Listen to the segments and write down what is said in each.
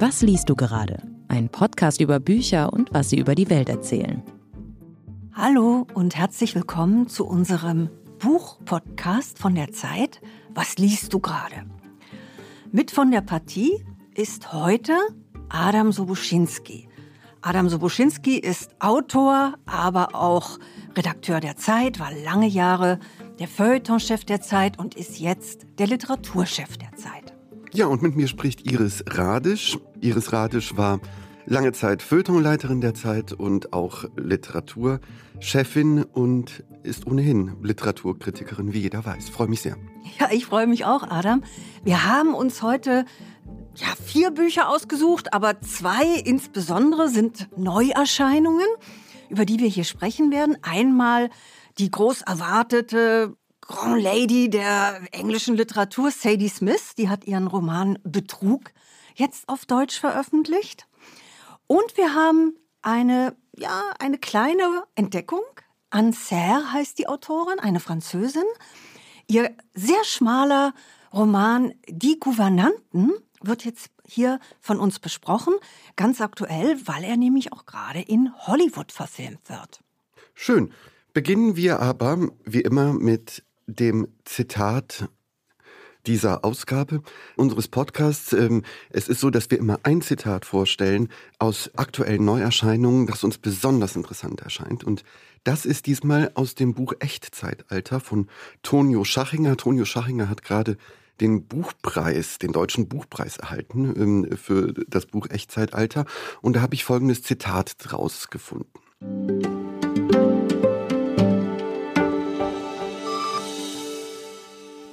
Was liest du gerade? Ein Podcast über Bücher und was sie über die Welt erzählen. Hallo und herzlich willkommen zu unserem Buchpodcast von der Zeit. Was liest du gerade? Mit von der Partie ist heute Adam Sobuschinski. Adam Sobuschinski ist Autor, aber auch Redakteur der Zeit, war lange Jahre der Feuilletonchef der Zeit und ist jetzt der Literaturchef der Zeit. Ja, und mit mir spricht Iris Radisch. Iris Radisch war lange Zeit Feuilletonleiterin der Zeit und auch Literaturchefin und ist ohnehin Literaturkritikerin, wie jeder weiß. Freue mich sehr. Ja, ich freue mich auch, Adam. Wir haben uns heute ja, vier Bücher ausgesucht, aber zwei insbesondere sind Neuerscheinungen, über die wir hier sprechen werden. Einmal die groß erwartete Grand Lady der englischen Literatur, Sadie Smith, die hat ihren Roman Betrug jetzt auf Deutsch veröffentlicht. Und wir haben eine, ja, eine kleine Entdeckung. Anne Serre heißt die Autorin, eine Französin. Ihr sehr schmaler Roman Die Gouvernanten wird jetzt hier von uns besprochen, ganz aktuell, weil er nämlich auch gerade in Hollywood verfilmt wird. Schön. Beginnen wir aber wie immer mit dem Zitat dieser Ausgabe unseres Podcasts. Ähm, es ist so, dass wir immer ein Zitat vorstellen aus aktuellen Neuerscheinungen, das uns besonders interessant erscheint. Und das ist diesmal aus dem Buch Echtzeitalter von Tonio Schachinger. Tonio Schachinger hat gerade den Buchpreis, den deutschen Buchpreis erhalten ähm, für das Buch Echtzeitalter. Und da habe ich folgendes Zitat draus gefunden.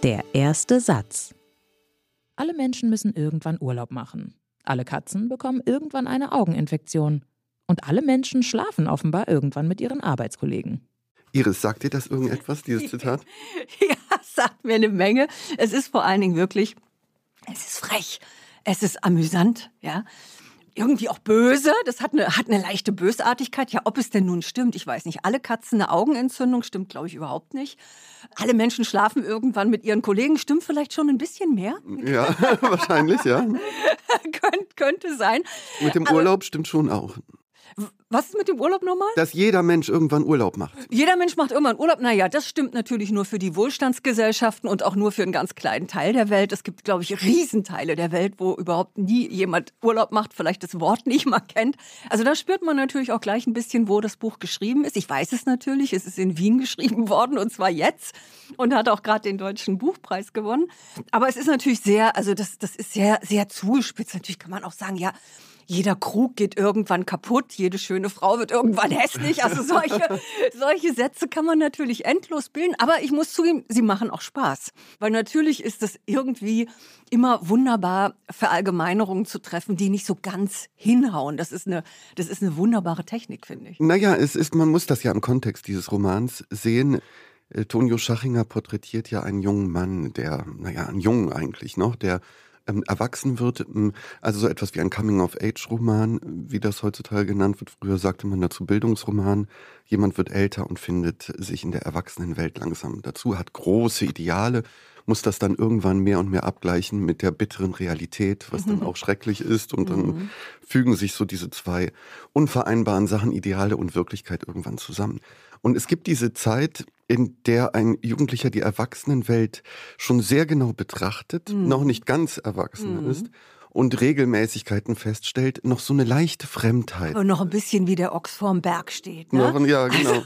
Der erste Satz. Alle Menschen müssen irgendwann Urlaub machen. Alle Katzen bekommen irgendwann eine Augeninfektion. Und alle Menschen schlafen offenbar irgendwann mit ihren Arbeitskollegen. Iris, sagt dir das irgendetwas, dieses Zitat? ja, sagt mir eine Menge. Es ist vor allen Dingen wirklich, es ist frech, es ist amüsant, ja irgendwie auch böse. Das hat eine, hat eine leichte Bösartigkeit. Ja, ob es denn nun stimmt, ich weiß nicht. Alle Katzen eine Augenentzündung stimmt, glaube ich, überhaupt nicht. Alle Menschen schlafen irgendwann mit ihren Kollegen, stimmt vielleicht schon ein bisschen mehr. Ja, wahrscheinlich, ja. Könnt, könnte sein. Mit dem Urlaub Aber, stimmt schon auch. Was ist mit dem Urlaub nochmal? Dass jeder Mensch irgendwann Urlaub macht. Jeder Mensch macht irgendwann Urlaub. Naja, das stimmt natürlich nur für die Wohlstandsgesellschaften und auch nur für einen ganz kleinen Teil der Welt. Es gibt, glaube ich, Riesenteile der Welt, wo überhaupt nie jemand Urlaub macht, vielleicht das Wort nicht mal kennt. Also da spürt man natürlich auch gleich ein bisschen, wo das Buch geschrieben ist. Ich weiß es natürlich, es ist in Wien geschrieben worden und zwar jetzt und hat auch gerade den Deutschen Buchpreis gewonnen. Aber es ist natürlich sehr, also das, das ist sehr, sehr zugespitzt. Natürlich kann man auch sagen, ja, jeder Krug geht irgendwann kaputt, jede schöne Frau wird irgendwann hässlich. Also solche, solche Sätze kann man natürlich endlos bilden. Aber ich muss zugeben, sie machen auch Spaß. Weil natürlich ist es irgendwie immer wunderbar, Verallgemeinerungen zu treffen, die nicht so ganz hinhauen. Das ist eine, das ist eine wunderbare Technik, finde ich. Naja, es ist, man muss das ja im Kontext dieses Romans sehen. Äh, Tonio Schachinger porträtiert ja einen jungen Mann, der, naja, einen Jungen eigentlich noch, der ähm, erwachsen wird, ähm, also so etwas wie ein Coming-of-Age-Roman, wie das heutzutage genannt wird. Früher sagte man dazu Bildungsroman. Jemand wird älter und findet sich in der Erwachsenenwelt langsam dazu, hat große Ideale, muss das dann irgendwann mehr und mehr abgleichen mit der bitteren Realität, was dann auch schrecklich ist. Und dann mhm. fügen sich so diese zwei unvereinbaren Sachen, Ideale und Wirklichkeit irgendwann zusammen. Und es gibt diese Zeit, in der ein Jugendlicher die Erwachsenenwelt schon sehr genau betrachtet, mhm. noch nicht ganz erwachsen mhm. ist und Regelmäßigkeiten feststellt, noch so eine leichte Fremdheit. Und noch ein bisschen wie der Ochs vorm Berg steht. Ne? Noch, ja, genau. Also,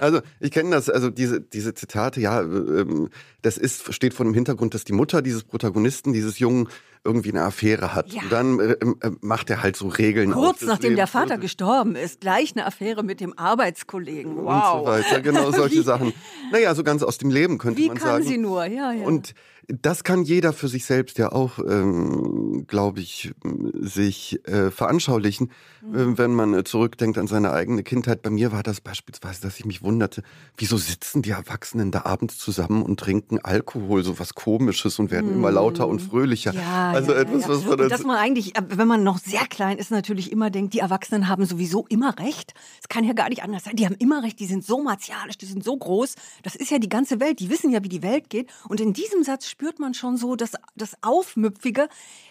also ich kenne das, also diese, diese Zitate, ja, ähm, das ist, steht vor dem Hintergrund, dass die Mutter dieses Protagonisten, dieses Jungen, irgendwie eine Affäre hat. Ja. Und dann äh, äh, macht er halt so Regeln. Kurz nachdem der Vater gestorben ist, gleich eine Affäre mit dem Arbeitskollegen. Wow. Und so weiter, genau solche Sachen. Naja, so ganz aus dem Leben könnte Wie man sagen. Wie kann sie nur, ja, ja. Und das kann jeder für sich selbst ja auch, ähm, glaube ich, sich äh, veranschaulichen, mhm. äh, wenn man zurückdenkt an seine eigene Kindheit. Bei mir war das beispielsweise, dass ich mich wunderte, wieso sitzen die Erwachsenen da abends zusammen und trinken Alkohol, so was Komisches und werden mhm. immer lauter und fröhlicher. Ja. Ja, also ja, etwas, ja. was man Und dass man eigentlich, äh, wenn man noch sehr klein ist, natürlich immer denkt, die Erwachsenen haben sowieso immer recht. Es kann ja gar nicht anders sein. Die haben immer recht, die sind so martialisch, die sind so groß. Das ist ja die ganze Welt, die wissen ja, wie die Welt geht. Und in diesem Satz spürt man schon so das, das Aufmüpfige.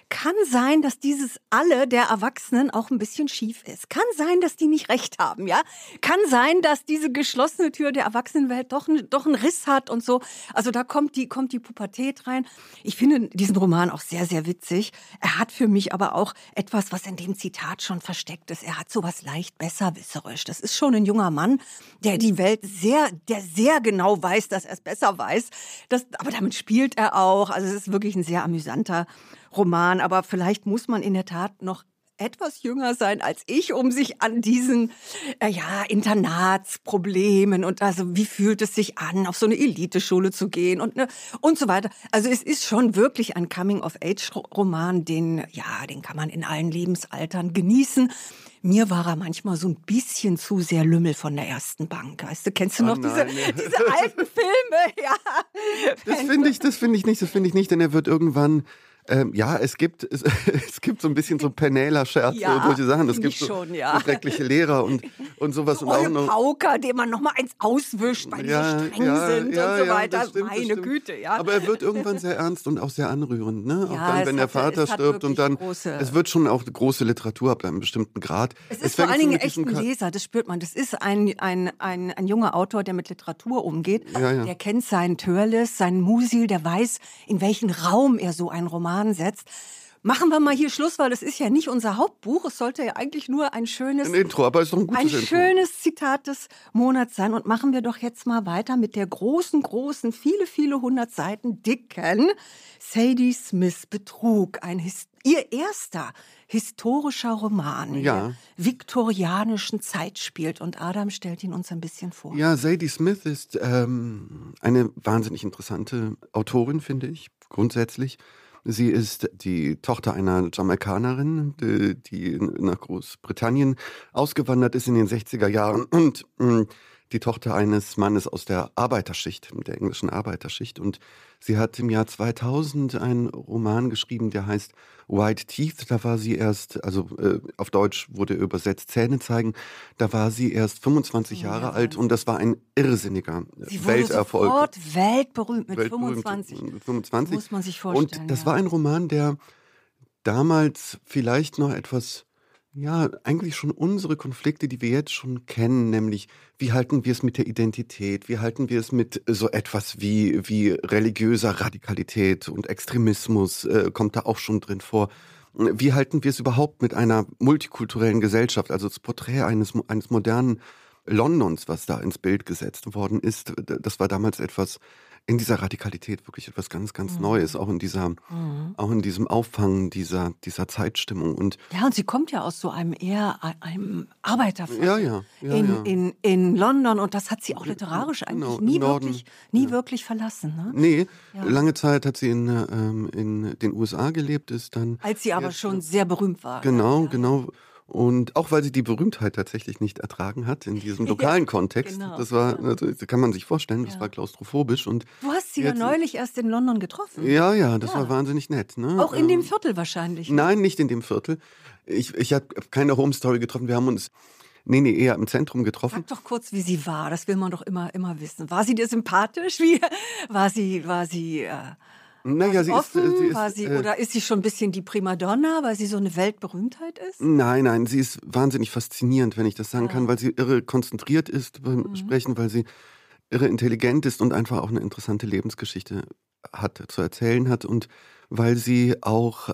Kann sein, dass dieses Alle der Erwachsenen auch ein bisschen schief ist. Kann sein, dass die nicht recht haben, ja? Kann sein, dass diese geschlossene Tür der Erwachsenenwelt doch, doch einen Riss hat und so. Also da kommt die, kommt die Pubertät rein. Ich finde diesen Roman auch sehr, sehr witzig. Er hat für mich aber auch etwas, was in dem Zitat schon versteckt ist. Er hat sowas leicht besserwisserisch. Das ist schon ein junger Mann, der die Welt sehr, der sehr genau weiß, dass er es besser weiß. Das, aber damit spielt er auch. Also es ist wirklich ein sehr amüsanter Roman. Aber vielleicht muss man in der Tat noch etwas jünger sein als ich, um sich an diesen äh, ja, Internatsproblemen und also wie fühlt es sich an, auf so eine Eliteschule zu gehen und ne, und so weiter. Also es ist schon wirklich ein Coming of Age Roman, den ja, den kann man in allen Lebensaltern genießen. Mir war er manchmal so ein bisschen zu sehr Lümmel von der ersten Bank. Weißt du, kennst du Oh noch nein, diese, diese alten Filme? Ja. Das finde ich, das finde ich nicht, das finde ich nicht, denn er wird irgendwann, ähm, ja, es gibt, es, es gibt so ein bisschen so Penela-Scherze Ja, und solche Sachen. Es gibt so, schon, ja. so schreckliche Lehrer und, und sowas. und auch noch, Pauker, dem man noch mal eins auswischt, weil die so streng sind und so weiter. stimmt, Meine. Güte, ja. Aber er wird irgendwann sehr ernst und auch sehr anrührend, ne? auch Ja, dann, wenn der hat- Vater stirbt und dann, große- es wird schon auch große Literatur ab einem bestimmten Grad. Es ist vor allen so Dingen echt ein Leser, das spürt man. Das ist ein, ein, ein, ein junger Autor, der mit Literatur umgeht. Ja, ja. Der kennt seinen Törles, seinen Musil, der weiß, in welchen Raum er so einen Roman setzt. Machen wir mal hier Schluss, weil das ist ja nicht unser Hauptbuch. Es sollte ja eigentlich nur ein schönes, Ein Intro, aber es ist doch ein gutes ein Intro. schönes Zitat des Monats sein. Und machen wir doch jetzt mal weiter mit der großen, großen, viele, viele hundert Seiten dicken Sadie Smith Betrug. Ein ihr erster historischer Roman in Ja. der viktorianischen Zeit spielt. Und Adam stellt ihn uns ein bisschen vor. Ja, Sadie Smith ist ähm, eine wahnsinnig interessante Autorin, finde ich, grundsätzlich. Sie ist die Tochter einer Jamaikanerin, die, nach Großbritannien ausgewandert ist in den 60er Jahren. Und mh, die Tochter eines Mannes aus der Arbeiterschicht, der englischen Arbeiterschicht. Und sie hat im Jahr 2000 einen Roman geschrieben, der heißt White Teeth. Da war sie erst, also äh, auf Deutsch wurde übersetzt Zähne zeigen. Da war sie erst 25 Ja, Jahre alt und das war ein irrsinniger Sie wurde Welterfolg. sofort weltberühmt mit Weltberühmt. 25. 25. Muss man sich vorstellen. Und das ja. war ein Roman, der damals vielleicht noch etwas, ja, eigentlich schon unsere Konflikte, die wir jetzt schon kennen, nämlich wie halten wir es mit der Identität, wie halten wir es mit so etwas wie, wie religiöser Radikalität und Extremismus, äh, kommt da auch schon drin vor. Wie halten wir es überhaupt mit einer multikulturellen Gesellschaft, also das Porträt eines, eines modernen Londons, was da ins Bild gesetzt worden ist, das war damals etwas in dieser Radikalität wirklich etwas ganz, ganz Mhm. Neues, auch in dieser, auch in diesem Auffangen dieser, dieser Zeitstimmung. Und Ja, und sie kommt ja aus so einem eher einem Arbeiterviertel ja, ja, ja, in. In, in London und das hat sie auch literarisch eigentlich Genau, nie, Norden, wirklich, nie wirklich verlassen. Ne? Nee, lange Zeit hat sie in, ähm, in den USA gelebt, ist dann. Als sie aber jetzt- schon sehr berühmt war. Genau, genau. Und auch weil sie die Berühmtheit tatsächlich nicht ertragen hat in diesem lokalen Kontext. genau. Das war, das kann man sich vorstellen, das Ja. war klaustrophobisch und Du hast sie ja neulich erst in London getroffen. ja, ja, das Ja. war wahnsinnig nett. Ne? Auch in dem Ähm, Viertel wahrscheinlich. Nein, nicht in dem Viertel. Ich, ich habe keine Home Story getroffen. Wir haben uns, nee, nee, eher im Zentrum getroffen. Sag doch kurz, wie sie war. Das will man doch immer, immer wissen. War sie dir sympathisch? Wie, war sie, war sie äh, Naja, sie ist, offen? äh, sie ist, war sie, äh, oder ist sie schon ein bisschen die Primadonna, weil sie so eine Weltberühmtheit ist? Nein, nein, sie ist wahnsinnig faszinierend, wenn ich das sagen kann, weil sie irre konzentriert ist beim Mhm. Sprechen, weil sie irre intelligent ist und einfach auch eine interessante Lebensgeschichte hat, zu erzählen hat und weil sie auch,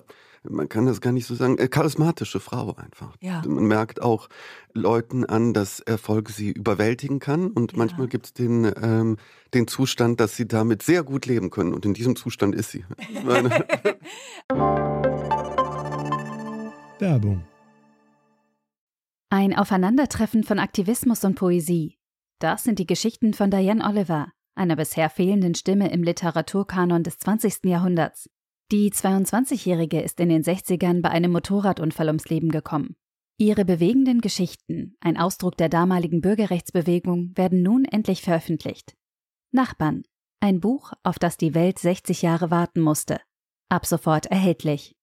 man kann das gar nicht so sagen, äh, charismatische Frau einfach. Ja. Man merkt auch Leuten an, dass Erfolg sie überwältigen kann und Ja. manchmal gibt es den, ähm, den Zustand, dass sie damit sehr gut leben können und in diesem Zustand ist sie. Werbung. Ein Aufeinandertreffen von Aktivismus und Poesie. Das sind die Geschichten von Diane Oliver, einer bisher fehlenden Stimme im Literaturkanon des 20. Jahrhunderts. Die 22-Jährige ist in den 60ern bei einem Motorradunfall ums Leben gekommen. Ihre bewegenden Geschichten, ein Ausdruck der damaligen Bürgerrechtsbewegung, werden nun endlich veröffentlicht. Nachbarn, ein Buch, auf das die Welt 60 Jahre warten musste. Ab sofort erhältlich.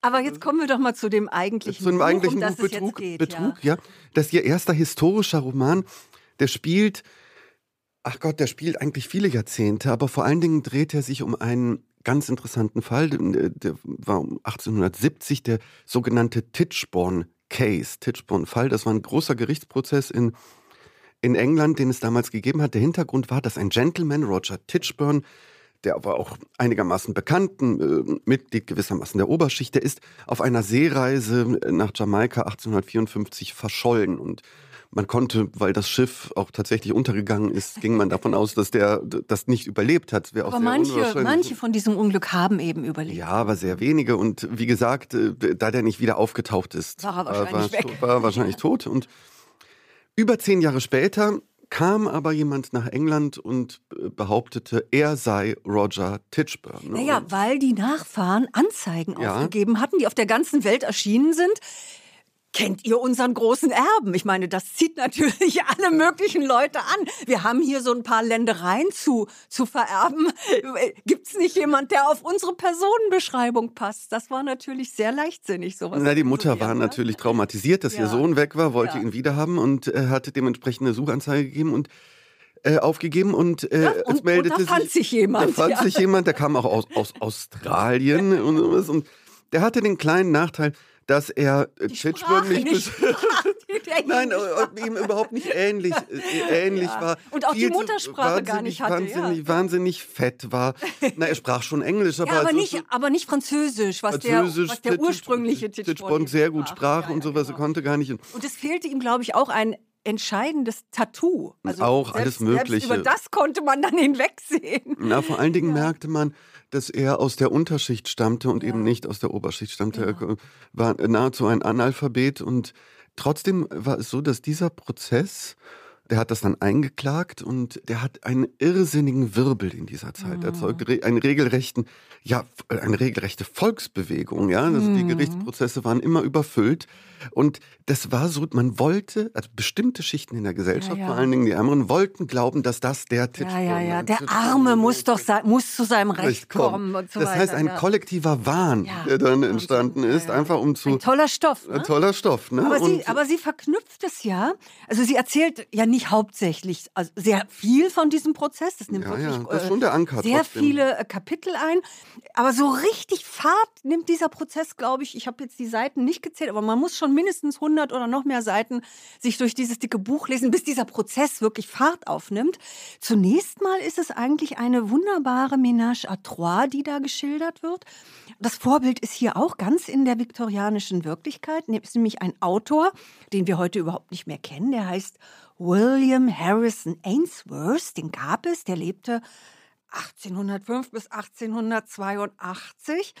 Aber jetzt kommen wir doch mal zu dem eigentlichen Zu dem Buch, eigentlichen um das Buch es jetzt Betrug, geht, Betrug, ja. Das ist ihr erster historischer Roman. Der spielt, ach Gott, der spielt eigentlich viele Jahrzehnte, aber vor allen Dingen dreht er sich um einen ganz interessanten Fall. Der war um 1870 der sogenannte Titchborn Case, Titchborn Fall. Das war ein großer Gerichtsprozess in in England, den es damals gegeben hat. Der Hintergrund war, dass ein Gentleman, Roger Titchburn, der aber auch einigermaßen bekannten äh, Mitglied gewissermaßen der Oberschicht, der ist auf einer Seereise nach Jamaika 1854 verschollen und man konnte, weil das Schiff auch tatsächlich untergegangen ist, ging man davon aus, dass der das nicht überlebt hat. Ja. Aber manche, manche von diesem Unglück haben eben überlebt. Ja, aber sehr wenige. Und wie gesagt, äh, da der nicht wieder aufgetaucht ist, war er wahrscheinlich, war, weg. War wahrscheinlich tot. Und über zehn Jahre später kam aber jemand nach England und äh, behauptete, er sei Roger Titchburn. Naja, weil die Nachfahren Anzeigen Ja. aufgegeben hatten, die auf der ganzen Welt erschienen sind. Kennt ihr unseren großen Erben? Ich meine, das zieht natürlich alle möglichen Leute an. Wir haben hier so ein paar Ländereien zu, zu vererben. Gibt es nicht jemand, der auf unsere Personenbeschreibung passt? Das war natürlich sehr leichtsinnig, sowas. Na, die Mutter war ne? natürlich traumatisiert, dass Ja. ihr Sohn weg war, wollte Ja. ihn wiederhaben und äh, hatte dementsprechend eine Suchanzeige gegeben und äh, aufgegeben und, äh, Ja, es und- und meldete da fand sich jemand, Da fand ja. sich jemand, der kam auch aus, aus Australien und sowas und der hatte den kleinen Nachteil, dass er äh, Die nicht, die Nein, ihm überhaupt nicht ähnlich, äh, ähnlich Ja. war. Und auch die Viel zu- Muttersprache gar nicht hatte, Wahnsinnig, ja. wahnsinnig fett war. Na, er sprach schon Englisch, aber, Ja, aber also nicht, so- aber nicht Französisch, was Französisch, der, was der ursprüngliche Titch- Titchborn sehr gut sprach Ja, ja, und sowas, genau. er konnte gar nicht. Und es fehlte ihm, glaube ich, auch ein entscheidendes Tattoo. Also Auch selbst, alles Mögliche. Selbst über das konnte man dann hinwegsehen. Na, vor allen Dingen merkte man, dass er aus der Unterschicht stammte und eben nicht aus der Oberschicht stammte. Er war nahezu ein Analphabet und trotzdem war es so, dass dieser Prozess, der hat das dann eingeklagt und der hat einen irrsinnigen Wirbel in dieser Zeit erzeugt, re- einen regelrechten, ja, eine regelrechte Volksbewegung, ja. Also die Gerichtsprozesse waren immer überfüllt und das war so, man wollte, also bestimmte Schichten in der Gesellschaft, Ja, ja. vor allen Dingen die Ärmeren, wollten glauben, dass das der Ja, Titchborn ja, ja. ist. Der Arme muss doch sein, muss zu seinem Recht kommen und so das weiter. heißt, ein ja. kollektiver Wahn, Ja, der dann entstanden ist, Ja, ja. einfach um zu. Ein toller Stoff. Ne? Ein toller Stoff, ne? Aber sie, Und- aber sie verknüpft es ja. Also sie erzählt ja nicht hauptsächlich, also sehr viel von diesem Prozess. Das nimmt Ja, wirklich ja, das ist äh, schon der Anker sehr trotzdem. viele äh, Kapitel ein. Aber so richtig Fahrt nimmt dieser Prozess, glaube ich. Ich habe jetzt die Seiten nicht gezählt, aber man muss schon mindestens 100 oder noch mehr Seiten sich durch dieses dicke Buch lesen, bis dieser Prozess wirklich Fahrt aufnimmt. Zunächst mal ist es eigentlich eine wunderbare Ménage à trois, die da geschildert wird. Das Vorbild ist hier auch ganz in der viktorianischen Wirklichkeit. Es ist nämlich ein Autor, den wir heute überhaupt nicht mehr kennen. Der heißt William Harrison Ainsworth. Den gab es. Der lebte 1805 bis 1882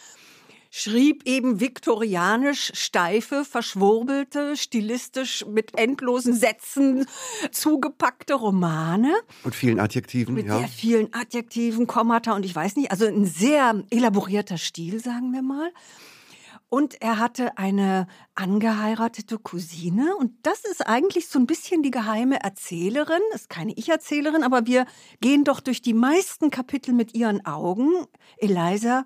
schrieb eben viktorianisch steife, verschwurbelte, stilistisch mit endlosen Sätzen zugepackte Romane Und vielen Adjektiven, mit ja. sehr vielen Adjektiven, Kommata und ich weiß nicht, also ein sehr elaborierter Stil, sagen wir mal. Und er hatte eine angeheiratete Cousine und das ist eigentlich so ein bisschen die geheime Erzählerin, ist keine Ich-Erzählerin, aber wir gehen doch durch die meisten Kapitel mit ihren Augen. Eliza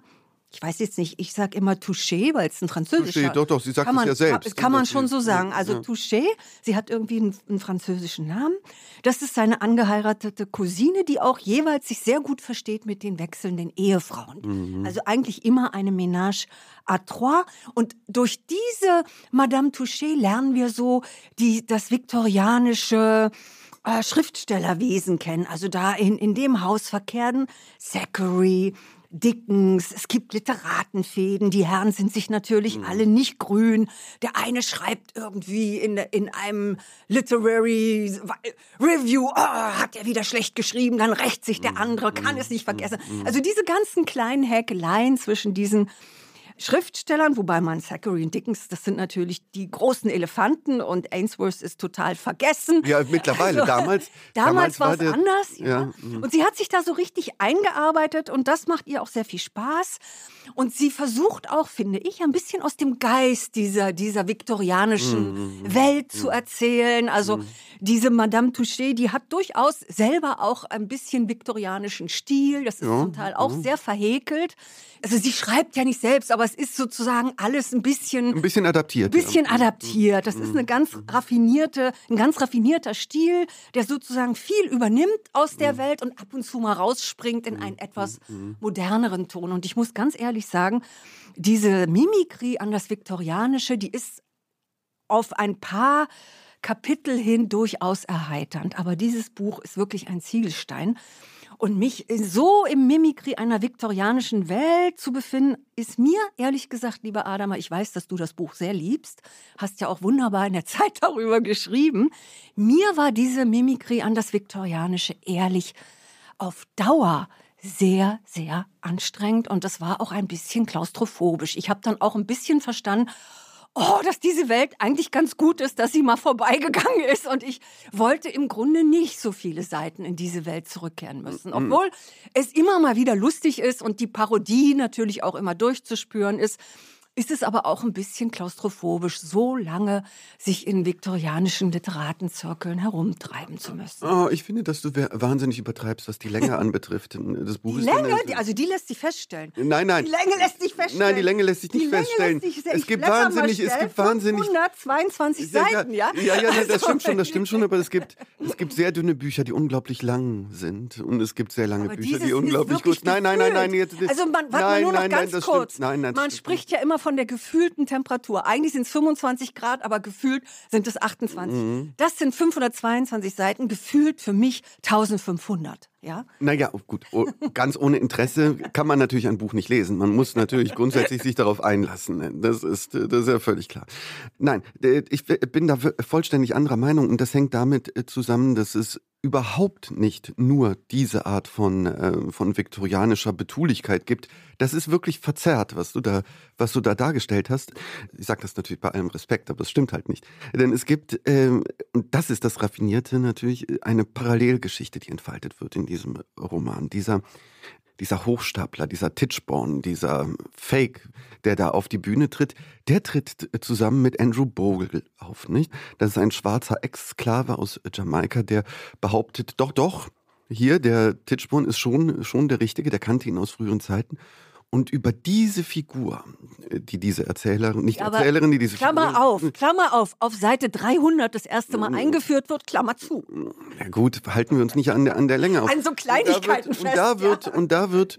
ich weiß jetzt nicht, ich sage immer Touché, weil es ein französischer Touché, doch, doch, sie sagt es man, ja selbst, Kann man dass schon so sagen. Also ja. Touché, sie hat irgendwie einen, einen französischen Namen. Das ist seine angeheiratete Cousine, die auch jeweils sich sehr gut versteht mit den wechselnden Ehefrauen. Mhm. Also eigentlich immer eine Ménage à trois. Und durch diese Madame Touché lernen wir so die, das viktorianische äh, Schriftstellerwesen kennen. Also da in, in dem Haus verkehren Zachary, Dickens, es gibt Literatenfäden, die Herren sind sich natürlich alle nicht grün. Der eine schreibt irgendwie in, in einem Literary Review, oh, hat er wieder schlecht geschrieben, dann rächt sich der andere, kann es nicht vergessen. Also diese ganzen kleinen Häkeleien zwischen diesen Schriftstellern, wobei man Zachary und Dickens, das sind natürlich die großen Elefanten und Ainsworth ist total vergessen. Ja, mittlerweile. Also, damals, damals war es der- anders. Ja. Ja, mhm. Und sie hat sich da so richtig eingearbeitet und das macht ihr auch sehr viel Spaß. Und sie versucht auch, finde ich, ein bisschen aus dem Geist dieser, dieser viktorianischen Mhm. Welt zu erzählen. Also diese Madame Touché, die hat durchaus selber auch ein bisschen viktorianischen Stil. Das ist Ja, zum Teil auch sehr verhäkelt. Also sie schreibt ja nicht selbst, aber es ist sozusagen alles ein bisschen Ein bisschen adaptiert. bisschen ja. adaptiert. Das ist eine ganz raffinierte, ein ganz raffinierter Stil, der sozusagen viel übernimmt aus der Welt und ab und zu mal rausspringt in einen etwas moderneren Ton. Und ich muss ganz ehrlich sagen, diese Mimikrie an das Viktorianische, die ist auf ein paar Kapitel hin durchaus erheiternd. Aber dieses Buch ist wirklich ein Ziegelstein. Und mich so im Mimikry einer viktorianischen Welt zu befinden, ist mir ehrlich gesagt, lieber Adama, ich weiß, dass du das Buch sehr liebst, hast ja auch wunderbar in der Zeit darüber geschrieben. Mir war diese Mimikry an das Viktorianische ehrlich auf Dauer sehr, sehr anstrengend und das war auch ein bisschen klaustrophobisch. Ich habe dann auch ein bisschen verstanden, oh, dass diese Welt eigentlich ganz gut ist, dass sie mal vorbeigegangen ist. Und ich wollte im Grunde nicht so viele Seiten in diese Welt zurückkehren müssen. Obwohl es immer mal wieder lustig ist und die Parodie natürlich auch immer durchzuspüren ist. Ist es aber auch ein bisschen klaustrophobisch, so lange sich in viktorianischen Literatenzirkeln herumtreiben zu müssen. Oh, ich finde, dass du wahnsinnig übertreibst, was die Länge anbetrifft des Die Buches. Länge, Denn- die, also die lässt sich feststellen. Nein, nein. Die Länge lässt sich feststellen. Nein, die Länge lässt sich nicht Die feststellen. sich Es gibt wahnsinnig- es gibt wahnsinnig- 522 Seiten, ja? Ja, ja, ja das Also, stimmt schon, das stimmt schon, aber es gibt, es gibt sehr dünne Bücher, die unglaublich lang sind und es gibt sehr lange Bücher, die unglaublich gut. Nein, nein, nein, nein, jetzt, also man, warte nein, nur noch nein, ganz nein, das kurz. Stimmt. Nein, nein, man das spricht ja immer von der gefühlten Temperatur. Eigentlich sind es 25 Grad, aber gefühlt sind es 28. Mhm. Das sind 522 Seiten, gefühlt für mich 1500. Ja? Naja, gut, oh, ganz ohne Interesse kann man natürlich ein Buch nicht lesen. Man muss natürlich grundsätzlich sich darauf einlassen. Das ist, das ist ja völlig klar. Nein, äh, ich bin da vollständig anderer Meinung und das hängt damit äh, zusammen, dass es überhaupt nicht nur diese Art von, äh, von viktorianischer Betulichkeit gibt. Das ist wirklich verzerrt, was du da, was du da dargestellt hast. Ich sage das natürlich bei allem Respekt, aber es stimmt halt nicht. Denn es gibt, ähm, und das ist das Raffinierte natürlich, eine Parallelgeschichte, die entfaltet wird in diesem Roman. Dieser, dieser Hochstapler, dieser Titchborn, dieser Fake, der da auf die Bühne tritt, der tritt zusammen mit Andrew Bogle auf, nicht? Das ist ein schwarzer Ex-Sklave aus Jamaika, der behauptet, doch, doch, hier, der Titchborn ist schon, schon der Richtige, der kannte ihn aus früheren Zeiten. Und über diese Figur, die diese Erzählerin, nicht Aber Erzählerin, die diese Klammer Figur, auf, Klammer auf, auf Seite 300 das erste Mal eingeführt wird, Klammer zu. Ja gut, halten wir uns nicht an der, an der Länge auf. An so Kleinigkeiten und da wird, fest, und da wird, und da wird,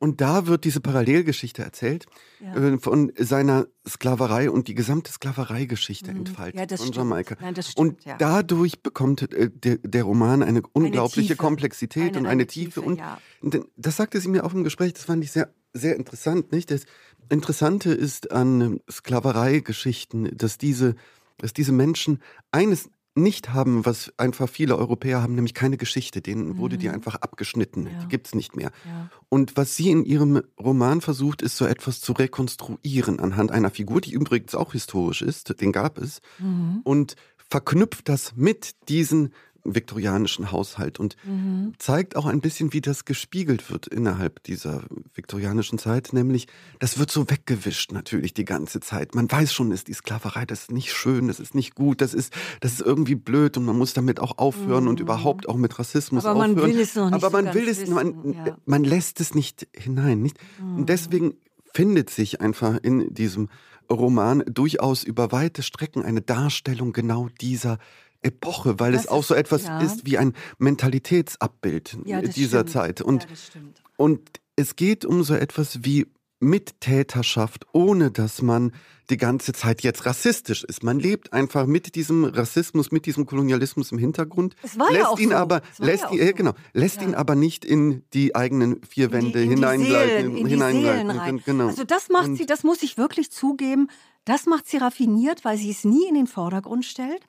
und da wird diese Parallelgeschichte erzählt äh, von seiner Sklaverei und die gesamte Sklavereigeschichte entfaltet Mhm. Ja, das von. Jamaika. Nein, stimmt, und ja. dadurch bekommt äh, der, der Roman eine unglaubliche Tiefe. Komplexität Eine- und eine, eine Tiefe. Tiefe, Und ja. und das sagte sie mir auch im Gespräch, das fand ich sehr, sehr interessant. Nicht? Das Interessante ist an ähm, Sklavereigeschichten, dass diese, dass diese Menschen eines nicht haben, was einfach viele Europäer haben, nämlich keine Geschichte. Denen wurde die einfach abgeschnitten. Mhm. Ja. Die gibt's nicht mehr. Ja. Und was sie in ihrem Roman versucht, ist so etwas zu rekonstruieren anhand einer Figur, die übrigens auch historisch ist, den gab es, Mhm. und verknüpft das mit diesen viktorianischen Haushalt und Mhm. zeigt auch ein bisschen, wie das gespiegelt wird innerhalb dieser viktorianischen Zeit, nämlich das wird so weggewischt natürlich die ganze Zeit. Man weiß schon, ist die Sklaverei, das ist nicht schön, das ist nicht gut, das ist das ist irgendwie blöd und man muss damit auch aufhören und überhaupt auch mit Rassismus Mhm. Aber man aufhören. will es noch nicht Aber so man ganz will es man, ja. man lässt es nicht hinein, nicht? Mhm. Und deswegen findet sich einfach in diesem Roman durchaus über weite Strecken eine Darstellung genau dieser Epoche, weil Das es auch so etwas ja. ist wie ein Mentalitätsabbild Ja, dieser stimmt. Zeit. Und, ja, und es geht um so etwas wie Mittäterschaft, ohne dass man die ganze Zeit jetzt rassistisch ist. Man lebt einfach mit diesem Rassismus, mit diesem Kolonialismus im Hintergrund. Es war ja lässt auch ihn so. aber, lässt ja ihn, so. genau, lässt ihn Ja. aber nicht in die eigenen vier Wände in die, in die hineingleiten. Seelen, in die. Genau. Also das macht Und- sie, das muss ich wirklich zugeben, Das macht sie raffiniert, weil sie es nie in den Vordergrund stellt,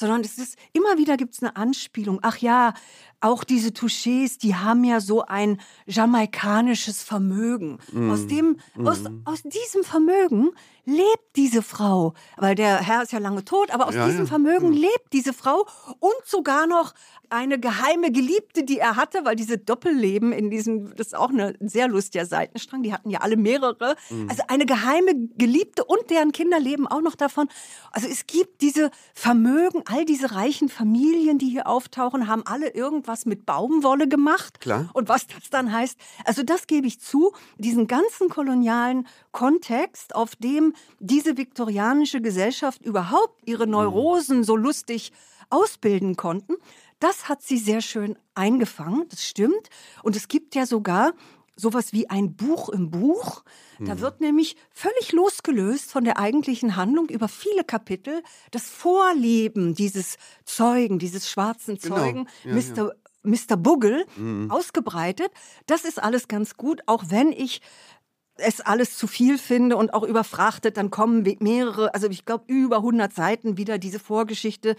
sondern es ist immer wieder gibt es eine Anspielung. Ach ja, auch diese Touchés, die haben ja so ein jamaikanisches Vermögen. Mm. Aus dem, mm. aus, aus diesem Vermögen lebt diese Frau, weil der Herr ist ja lange tot, aber aus ja, diesem ja. Vermögen ja. lebt diese Frau und sogar noch eine geheime Geliebte, die er hatte, weil diese Doppelleben in diesem, das ist auch eine, ein sehr lustiger Seitenstrang, die hatten ja alle mehrere. Mhm. Also eine geheime Geliebte und deren Kinder leben auch noch davon. Also es gibt diese Vermögen, all diese reichen Familien, die hier auftauchen, haben alle irgendwas mit Baumwolle gemacht. Klar. Und was das dann heißt, also das gebe ich zu, diesen ganzen kolonialen Kontext, auf dem diese viktorianische Gesellschaft überhaupt ihre mhm. Neurosen so lustig ausbilden konnten. Das hat sie sehr schön eingefangen, das stimmt. Und es gibt ja sogar sowas wie ein Buch im Buch. Da mhm. wird nämlich völlig losgelöst von der eigentlichen Handlung über viele Kapitel das Vorleben dieses Zeugen, dieses schwarzen genau. Zeugen, genau. ja, Mr. Ja. Mr. Buggle, mhm. ausgebreitet. Das ist alles ganz gut, auch wenn ich es alles zu viel finde und auch überfrachtet, dann kommen mehrere, also ich glaube über 100 Seiten wieder diese Vorgeschichte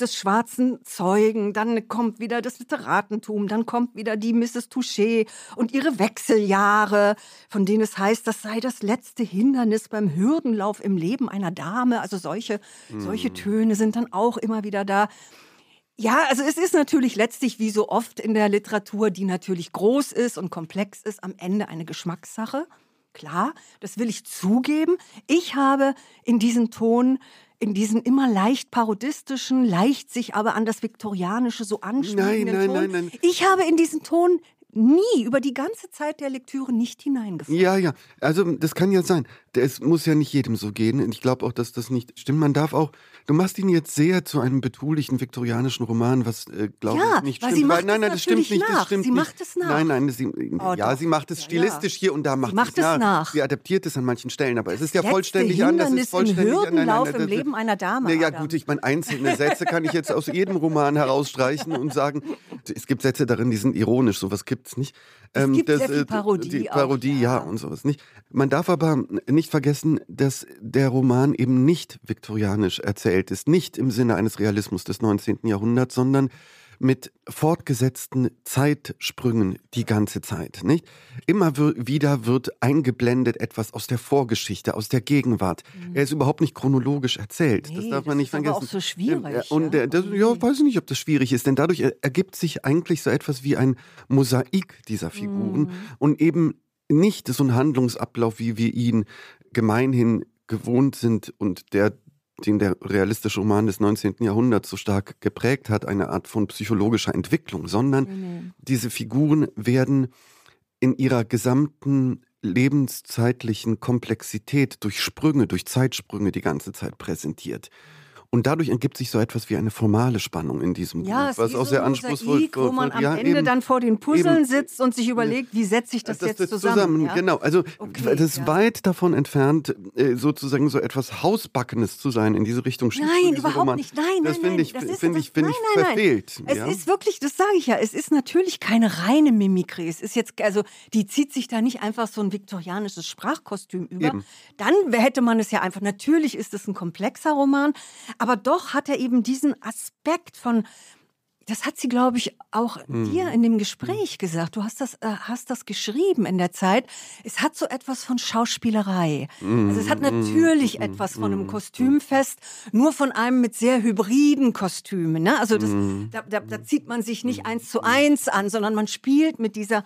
des schwarzen Zeugen, dann kommt wieder das Literatentum, dann kommt wieder die Mrs. Touché und ihre Wechseljahre, von denen es heißt, das sei das letzte Hindernis beim Hürdenlauf im Leben einer Dame. Also solche, mhm. solche Töne sind dann auch immer wieder da. Ja, also es ist natürlich letztlich wie so oft in der Literatur, die natürlich groß ist und komplex ist, am Ende eine Geschmackssache. Klar, das will ich zugeben. Ich habe in diesen Ton, in diesen immer leicht parodistischen, leicht sich aber an das Viktorianische so anschneidenden nein, nein, Ton. Nein, nein, nein. Ich habe in diesen Ton nie über die ganze Zeit der Lektüre nicht hineingefunden. Ja, ja. Also das kann ja sein. Es muss ja nicht jedem so gehen. Ich glaube auch, dass das nicht stimmt. Man darf auch. Du machst ihn jetzt sehr zu einem betulichen viktorianischen Roman, was äh, glaube ja, ich nicht weil stimmt. Sie macht weil, nein, nein, das stimmt nicht. Das stimmt sie nicht. macht es nach. Nein, nein, sie, oh, ja, doch. sie macht es stilistisch ja, ja. hier und da macht, sie macht es nach. nach. Sie adaptiert es an manchen Stellen, aber es ist ja vollständig anders. Es ist vollständig im Hürdenlauf nein, nein, nein, im Leben einer Dame. Ja, gut, ich meine, einzelne Sätze kann ich jetzt aus jedem Roman herausstreichen und sagen, es gibt Sätze darin, die sind ironisch. Sowas gibt es nicht. Es ähm, gibt das, sehr viel Parodie. Die Parodie, auch, ja. ja, und sowas nicht. Man darf aber nicht vergessen, dass der Roman eben nicht viktorianisch erzählt ist, nicht im Sinne eines Realismus des 19. Jahrhunderts, sondern mit fortgesetzten Zeitsprüngen die ganze Zeit, nicht? Immer wieder wird eingeblendet etwas aus der Vorgeschichte, aus der Gegenwart. Mhm. Er ist überhaupt nicht chronologisch erzählt. Nee, das darf man nicht das ist vergessen. Aber auch so schwierig. Und ja, das, ja, weiß ich nicht, ob das schwierig ist, denn dadurch ergibt sich eigentlich so etwas wie ein Mosaik dieser Figuren mhm. und eben nicht so ein Handlungsablauf, wie wir ihn gemeinhin gewohnt sind und der den der realistische Roman des 19. Jahrhunderts so stark geprägt hat, eine Art von psychologischer Entwicklung, sondern mhm. diese Figuren werden in ihrer gesamten lebenszeitlichen Komplexität durch Sprünge, durch Zeitsprünge die ganze Zeit präsentiert. Und dadurch ergibt sich so etwas wie eine formale Spannung in diesem ja, Buch, was auch sehr anspruchsvoll ist. Wo man am ja, Ende eben, dann vor den Puzzeln eben, sitzt und sich überlegt, wie setze ich das, das jetzt das zusammen. zusammen ja? Genau, also okay, das ist weit davon entfernt, äh, sozusagen so etwas Hausbackenes zu sein in diese Richtung. Nein, überhaupt Roman. nicht. Nein, das finde ich, finde ich, find ich verfehlt. Es ist wirklich, das sage ich ja, es ist natürlich keine reine Mimikrie. Es ist jetzt, also die zieht sich da nicht einfach so ein viktorianisches Sprachkostüm über. Eben. Dann hätte man es ja einfach, natürlich ist es ein komplexer Roman, aber doch hat er eben diesen Aspekt von, das hat sie, glaube ich, auch mhm. dir in dem Gespräch gesagt. Du hast das, äh, hast das geschrieben in der Zeit. Es hat so etwas von Schauspielerei. Mhm. Also es hat natürlich mhm. etwas von einem Kostümfest, nur von einem mit sehr hybriden Kostümen. Ne? Also das, da, da, da zieht man sich nicht eins zu eins an, sondern man spielt mit dieser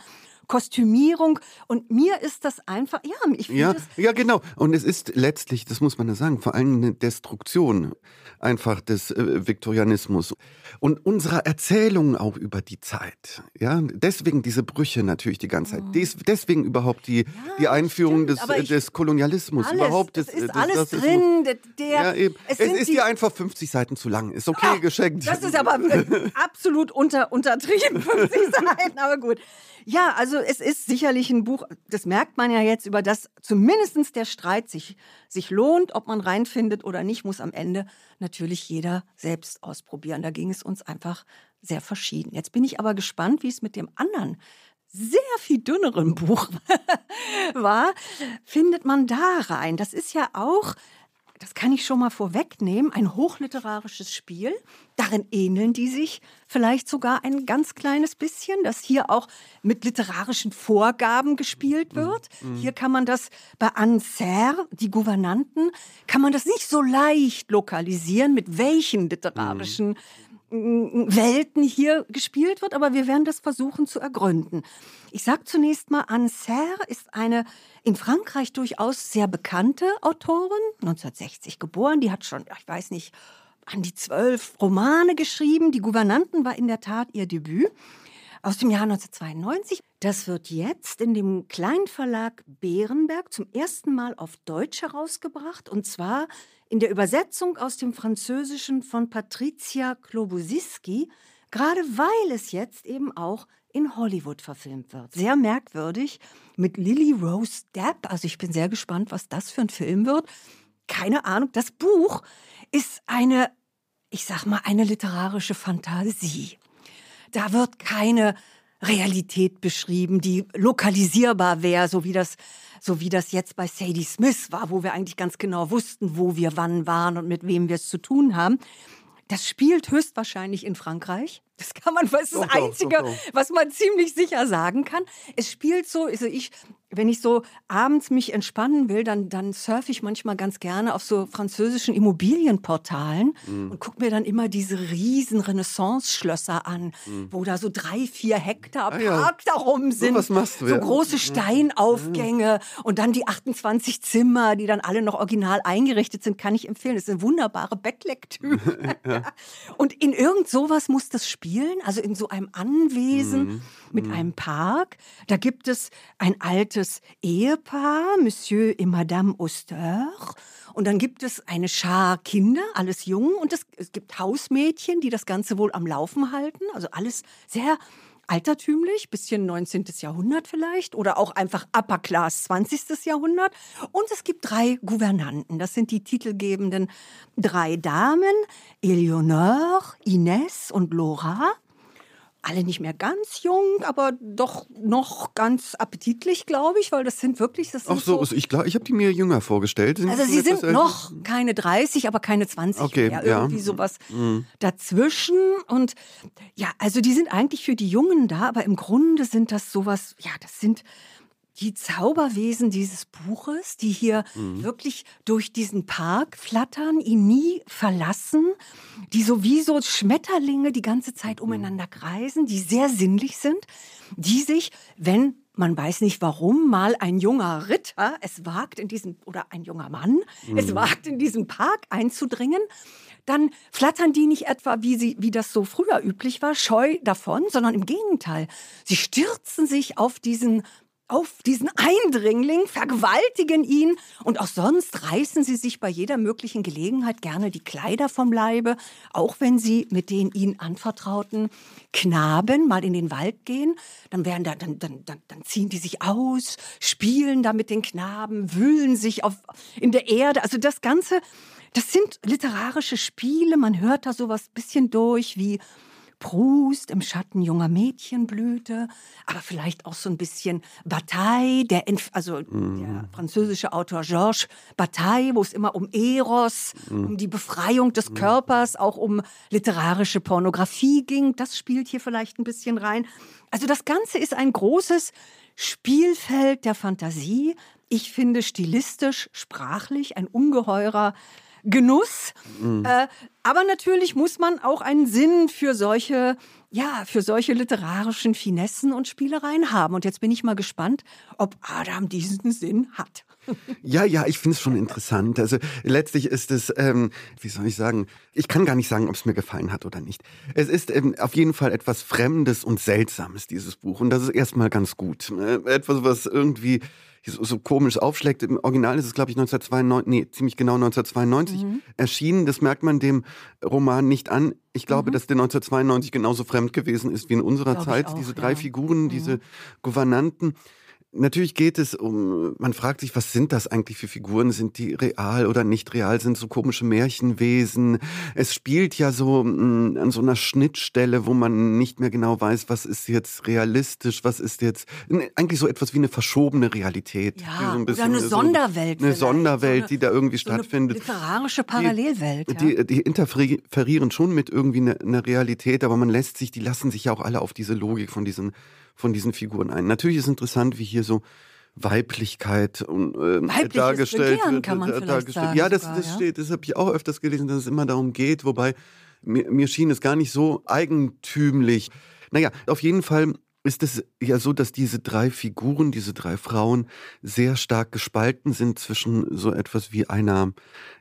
Kostümierung. Und mir ist das einfach, ja, ich finde ja, das. Ja, genau. Und es ist letztlich, das muss man ja sagen, vor allem eine Destruktion einfach des äh, Viktorianismus und unserer Erzählungen auch über die Zeit. Ja, deswegen diese Brüche natürlich die ganze Zeit. Oh. Des, deswegen überhaupt die, ja, die Einführung des, äh, des Kolonialismus. Alles, überhaupt das, das ist das, alles das drin. Der, ja, es, es ist dir einfach 50 Seiten zu lang. Ist okay, oh, geschenkt. Das ist aber absolut unter, untertrieben, 50 Seiten, aber gut. Ja, also es ist sicherlich ein Buch, das merkt man ja jetzt, über das zumindest der Streit sich, sich lohnt. Ob man reinfindet oder nicht, muss am Ende natürlich jeder selbst ausprobieren. Da ging es uns einfach sehr verschieden. Jetzt bin ich aber gespannt, wie es mit dem anderen sehr viel dünneren Buch war. Findet man da rein? Das ist ja auch das kann ich schon mal vorwegnehmen, ein hochliterarisches Spiel. Darin ähneln die sich vielleicht sogar ein ganz kleines bisschen, dass hier auch mit literarischen Vorgaben gespielt mhm. wird. Mhm. Hier kann man das bei Anser, die Gouvernanten, kann man das nicht so leicht lokalisieren, mit welchen literarischen mhm. Welten hier gespielt wird, aber wir werden das versuchen zu ergründen. Ich sage zunächst mal, Anne Serre ist eine in Frankreich durchaus sehr bekannte Autorin, 1960 geboren, die hat schon, ich weiß nicht, an die zwölf Romane geschrieben. Die Gouvernanten war in der Tat ihr Debüt aus dem Jahr 1992. Das wird jetzt in dem Kleinverlag Bärenberg zum ersten Mal auf Deutsch herausgebracht und zwar in der Übersetzung aus dem Französischen von Patricia Klobusiski, gerade weil es jetzt eben auch in Hollywood verfilmt wird. Sehr merkwürdig mit Lily Rose Depp. Also ich bin sehr gespannt, was das für ein Film wird. Keine Ahnung. Das Buch ist eine, ich sag mal, eine literarische Fantasie. Da wird keine Realität beschrieben, die lokalisierbar wäre, so wie das so wie das jetzt bei Sadie Smith war, wo wir eigentlich ganz genau wussten, wo wir wann waren und mit wem wir es zu tun haben. Das spielt höchstwahrscheinlich in Frankreich. Das kann man, das ist das Einzige, was man ziemlich sicher sagen kann. Es spielt so, also ich wenn ich so abends mich entspannen will, dann, dann surfe ich manchmal ganz gerne auf so französischen Immobilienportalen mm. und gucke mir dann immer diese riesen Renaissance-Schlösser an, mm. wo da so drei, vier Hektar ah, ja. Park darum sind. So, du, so große Steinaufgänge mm. und dann die 28 Zimmer, die dann alle noch original eingerichtet sind, kann ich empfehlen. Das ist eine wunderbare Bettlektüre. ja. Und in irgend sowas muss das spielen, also in so einem Anwesen mm. mit mm. einem Park. Da gibt es ein altes Ehepaar, Monsieur et Madame Auster. Und dann gibt es eine Schar Kinder, alles jung. Und es, es gibt Hausmädchen, die das Ganze wohl am Laufen halten. Also alles sehr altertümlich, bisschen 19. Jahrhundert vielleicht oder auch einfach Upper Class 20. Jahrhundert. Und es gibt drei Gouvernanten. Das sind die titelgebenden drei Damen, Eleonore, Ines und Laura alle nicht mehr ganz jung, aber doch noch ganz appetitlich, glaube ich, weil das sind wirklich. Das sind Ach so, so ich glaube, ich habe die mir jünger vorgestellt. Sind also sie sind noch keine 30, aber keine 20 okay, mehr. Ja. Irgendwie sowas mhm. dazwischen. Und ja, also die sind eigentlich für die Jungen da, aber im Grunde sind das sowas, ja, das sind die Zauberwesen dieses Buches, die hier mhm. wirklich durch diesen Park flattern, ihn nie verlassen, die so wie so Schmetterlinge die ganze Zeit mhm. umeinander kreisen, die sehr sinnlich sind, die sich, wenn man weiß nicht warum, mal ein junger Ritter es wagt in diesen, oder ein junger Mann, mhm. es wagt in diesen Park einzudringen, dann flattern die nicht etwa, wie, sie, wie das so früher üblich war, scheu davon, sondern im Gegenteil. Sie stürzen sich auf diesen auf diesen Eindringling, vergewaltigen ihn. Und auch sonst reißen sie sich bei jeder möglichen Gelegenheit gerne die Kleider vom Leibe, auch wenn sie mit den ihnen anvertrauten Knaben mal in den Wald gehen, dann werden da, dann, dann, dann, dann ziehen die sich aus, spielen da mit den Knaben, wühlen sich auf, in der Erde. Also das Ganze, das sind literarische Spiele, man hört da sowas bisschen durch wie Proust im Schatten junger Mädchenblüte, aber vielleicht auch so ein bisschen Bataille, der, also mhm. der französische Autor Georges Bataille, wo es immer um Eros, mhm. um die Befreiung des mhm. Körpers, auch um literarische Pornografie ging. Das spielt hier vielleicht ein bisschen rein. Also das Ganze ist ein großes Spielfeld der Fantasie. Ich finde stilistisch, sprachlich ein ungeheurer Genuss. Mhm. Äh, aber natürlich muss man auch einen Sinn für solche, ja, für solche literarischen Finessen und Spielereien haben. Und jetzt bin ich mal gespannt, ob Adam diesen Sinn hat. Ja, ja, ich finde es schon interessant. Also letztlich ist es, ähm, wie soll ich sagen, ich kann gar nicht sagen, ob es mir gefallen hat oder nicht. Es ist ähm, auf jeden Fall etwas Fremdes und Seltsames, dieses Buch. Und das ist erstmal ganz gut. Äh, etwas, was irgendwie so, so komisch aufschlägt. Im Original ist es, glaube ich, 1992, nee, ziemlich genau 1992 mhm. erschienen. Das merkt man dem Roman nicht an. Ich glaube, mhm. dass der 1992 genauso fremd gewesen ist wie in unserer Zeit. Auch, diese drei ja. Figuren, mhm. diese Gouvernanten. Natürlich geht es um, man fragt sich, was sind das eigentlich für Figuren? Sind die real oder nicht real? Sind so komische Märchenwesen? Es spielt ja so mh, mm, an so einer Schnittstelle, wo man nicht mehr genau weiß, was ist jetzt realistisch, was ist jetzt eigentlich so etwas wie eine verschobene Realität. Ja, so ein bisschen, oder eine so, Sonderwelt. Eine Sonderwelt, so eine, die da irgendwie so stattfindet. Eine literarische Parallelwelt. Die, ja. die, die interferieren schon mit irgendwie einer eine Realität, aber man lässt sich, die lassen sich ja auch alle auf diese Logik von diesen von diesen Figuren ein. Natürlich ist interessant, wie hier so Weiblichkeit und, äh, dargestellt Begehren, wird. Kann man dargestellt. Sagen, ja, das, sogar, das ja? steht, das habe ich auch öfters gelesen, dass es immer darum geht, wobei mir, mir schien es gar nicht so eigentümlich. Naja, auf jeden Fall ist es ja so, dass diese drei Figuren, diese drei Frauen sehr stark gespalten sind zwischen so etwas wie einer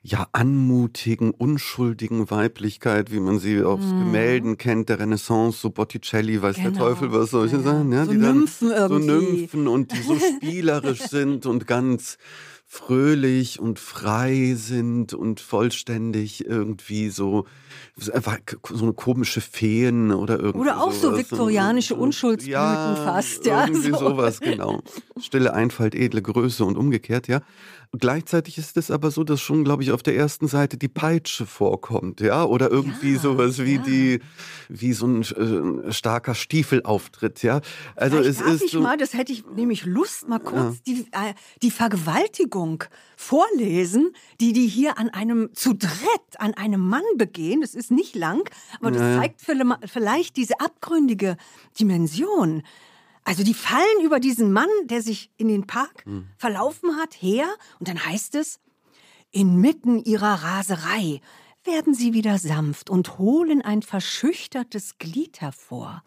ja anmutigen, unschuldigen Weiblichkeit, wie man sie aus mhm. Gemälden kennt, der Renaissance, so Botticelli, weiß genau. der Teufel was solche ja, Sachen, ja, so die Nymphen dann irgendwie. so Nymphen und die so spielerisch sind und ganz fröhlich und frei sind und vollständig irgendwie so so eine komische Feen oder irgendwie oder auch so viktorianische Unschuldsblüten ja, fast ja irgendwie so. sowas genau stille Einfalt edle Größe und umgekehrt ja Gleichzeitig ist es aber so, dass schon, glaube ich, auf der ersten Seite die Peitsche vorkommt, ja, oder irgendwie ja, sowas wie ja. die, wie so ein äh, starker Stiefelauftritt, ja. Also Vielleicht es darf ist ich so, mal, das hätte ich nämlich Lust, mal kurz die, äh, die Vergewaltigung vorlesen, die die hier an einem zu dritt an einem Mann begehen. Das ist nicht lang, aber das zeigt vielleicht- diese abgründige Dimension. Also die fallen über diesen Mann, der sich in den Park Hm. verlaufen hat, her und dann heißt es, inmitten ihrer Raserei werden sie wieder sanft und holen ein verschüchtertes Glied hervor.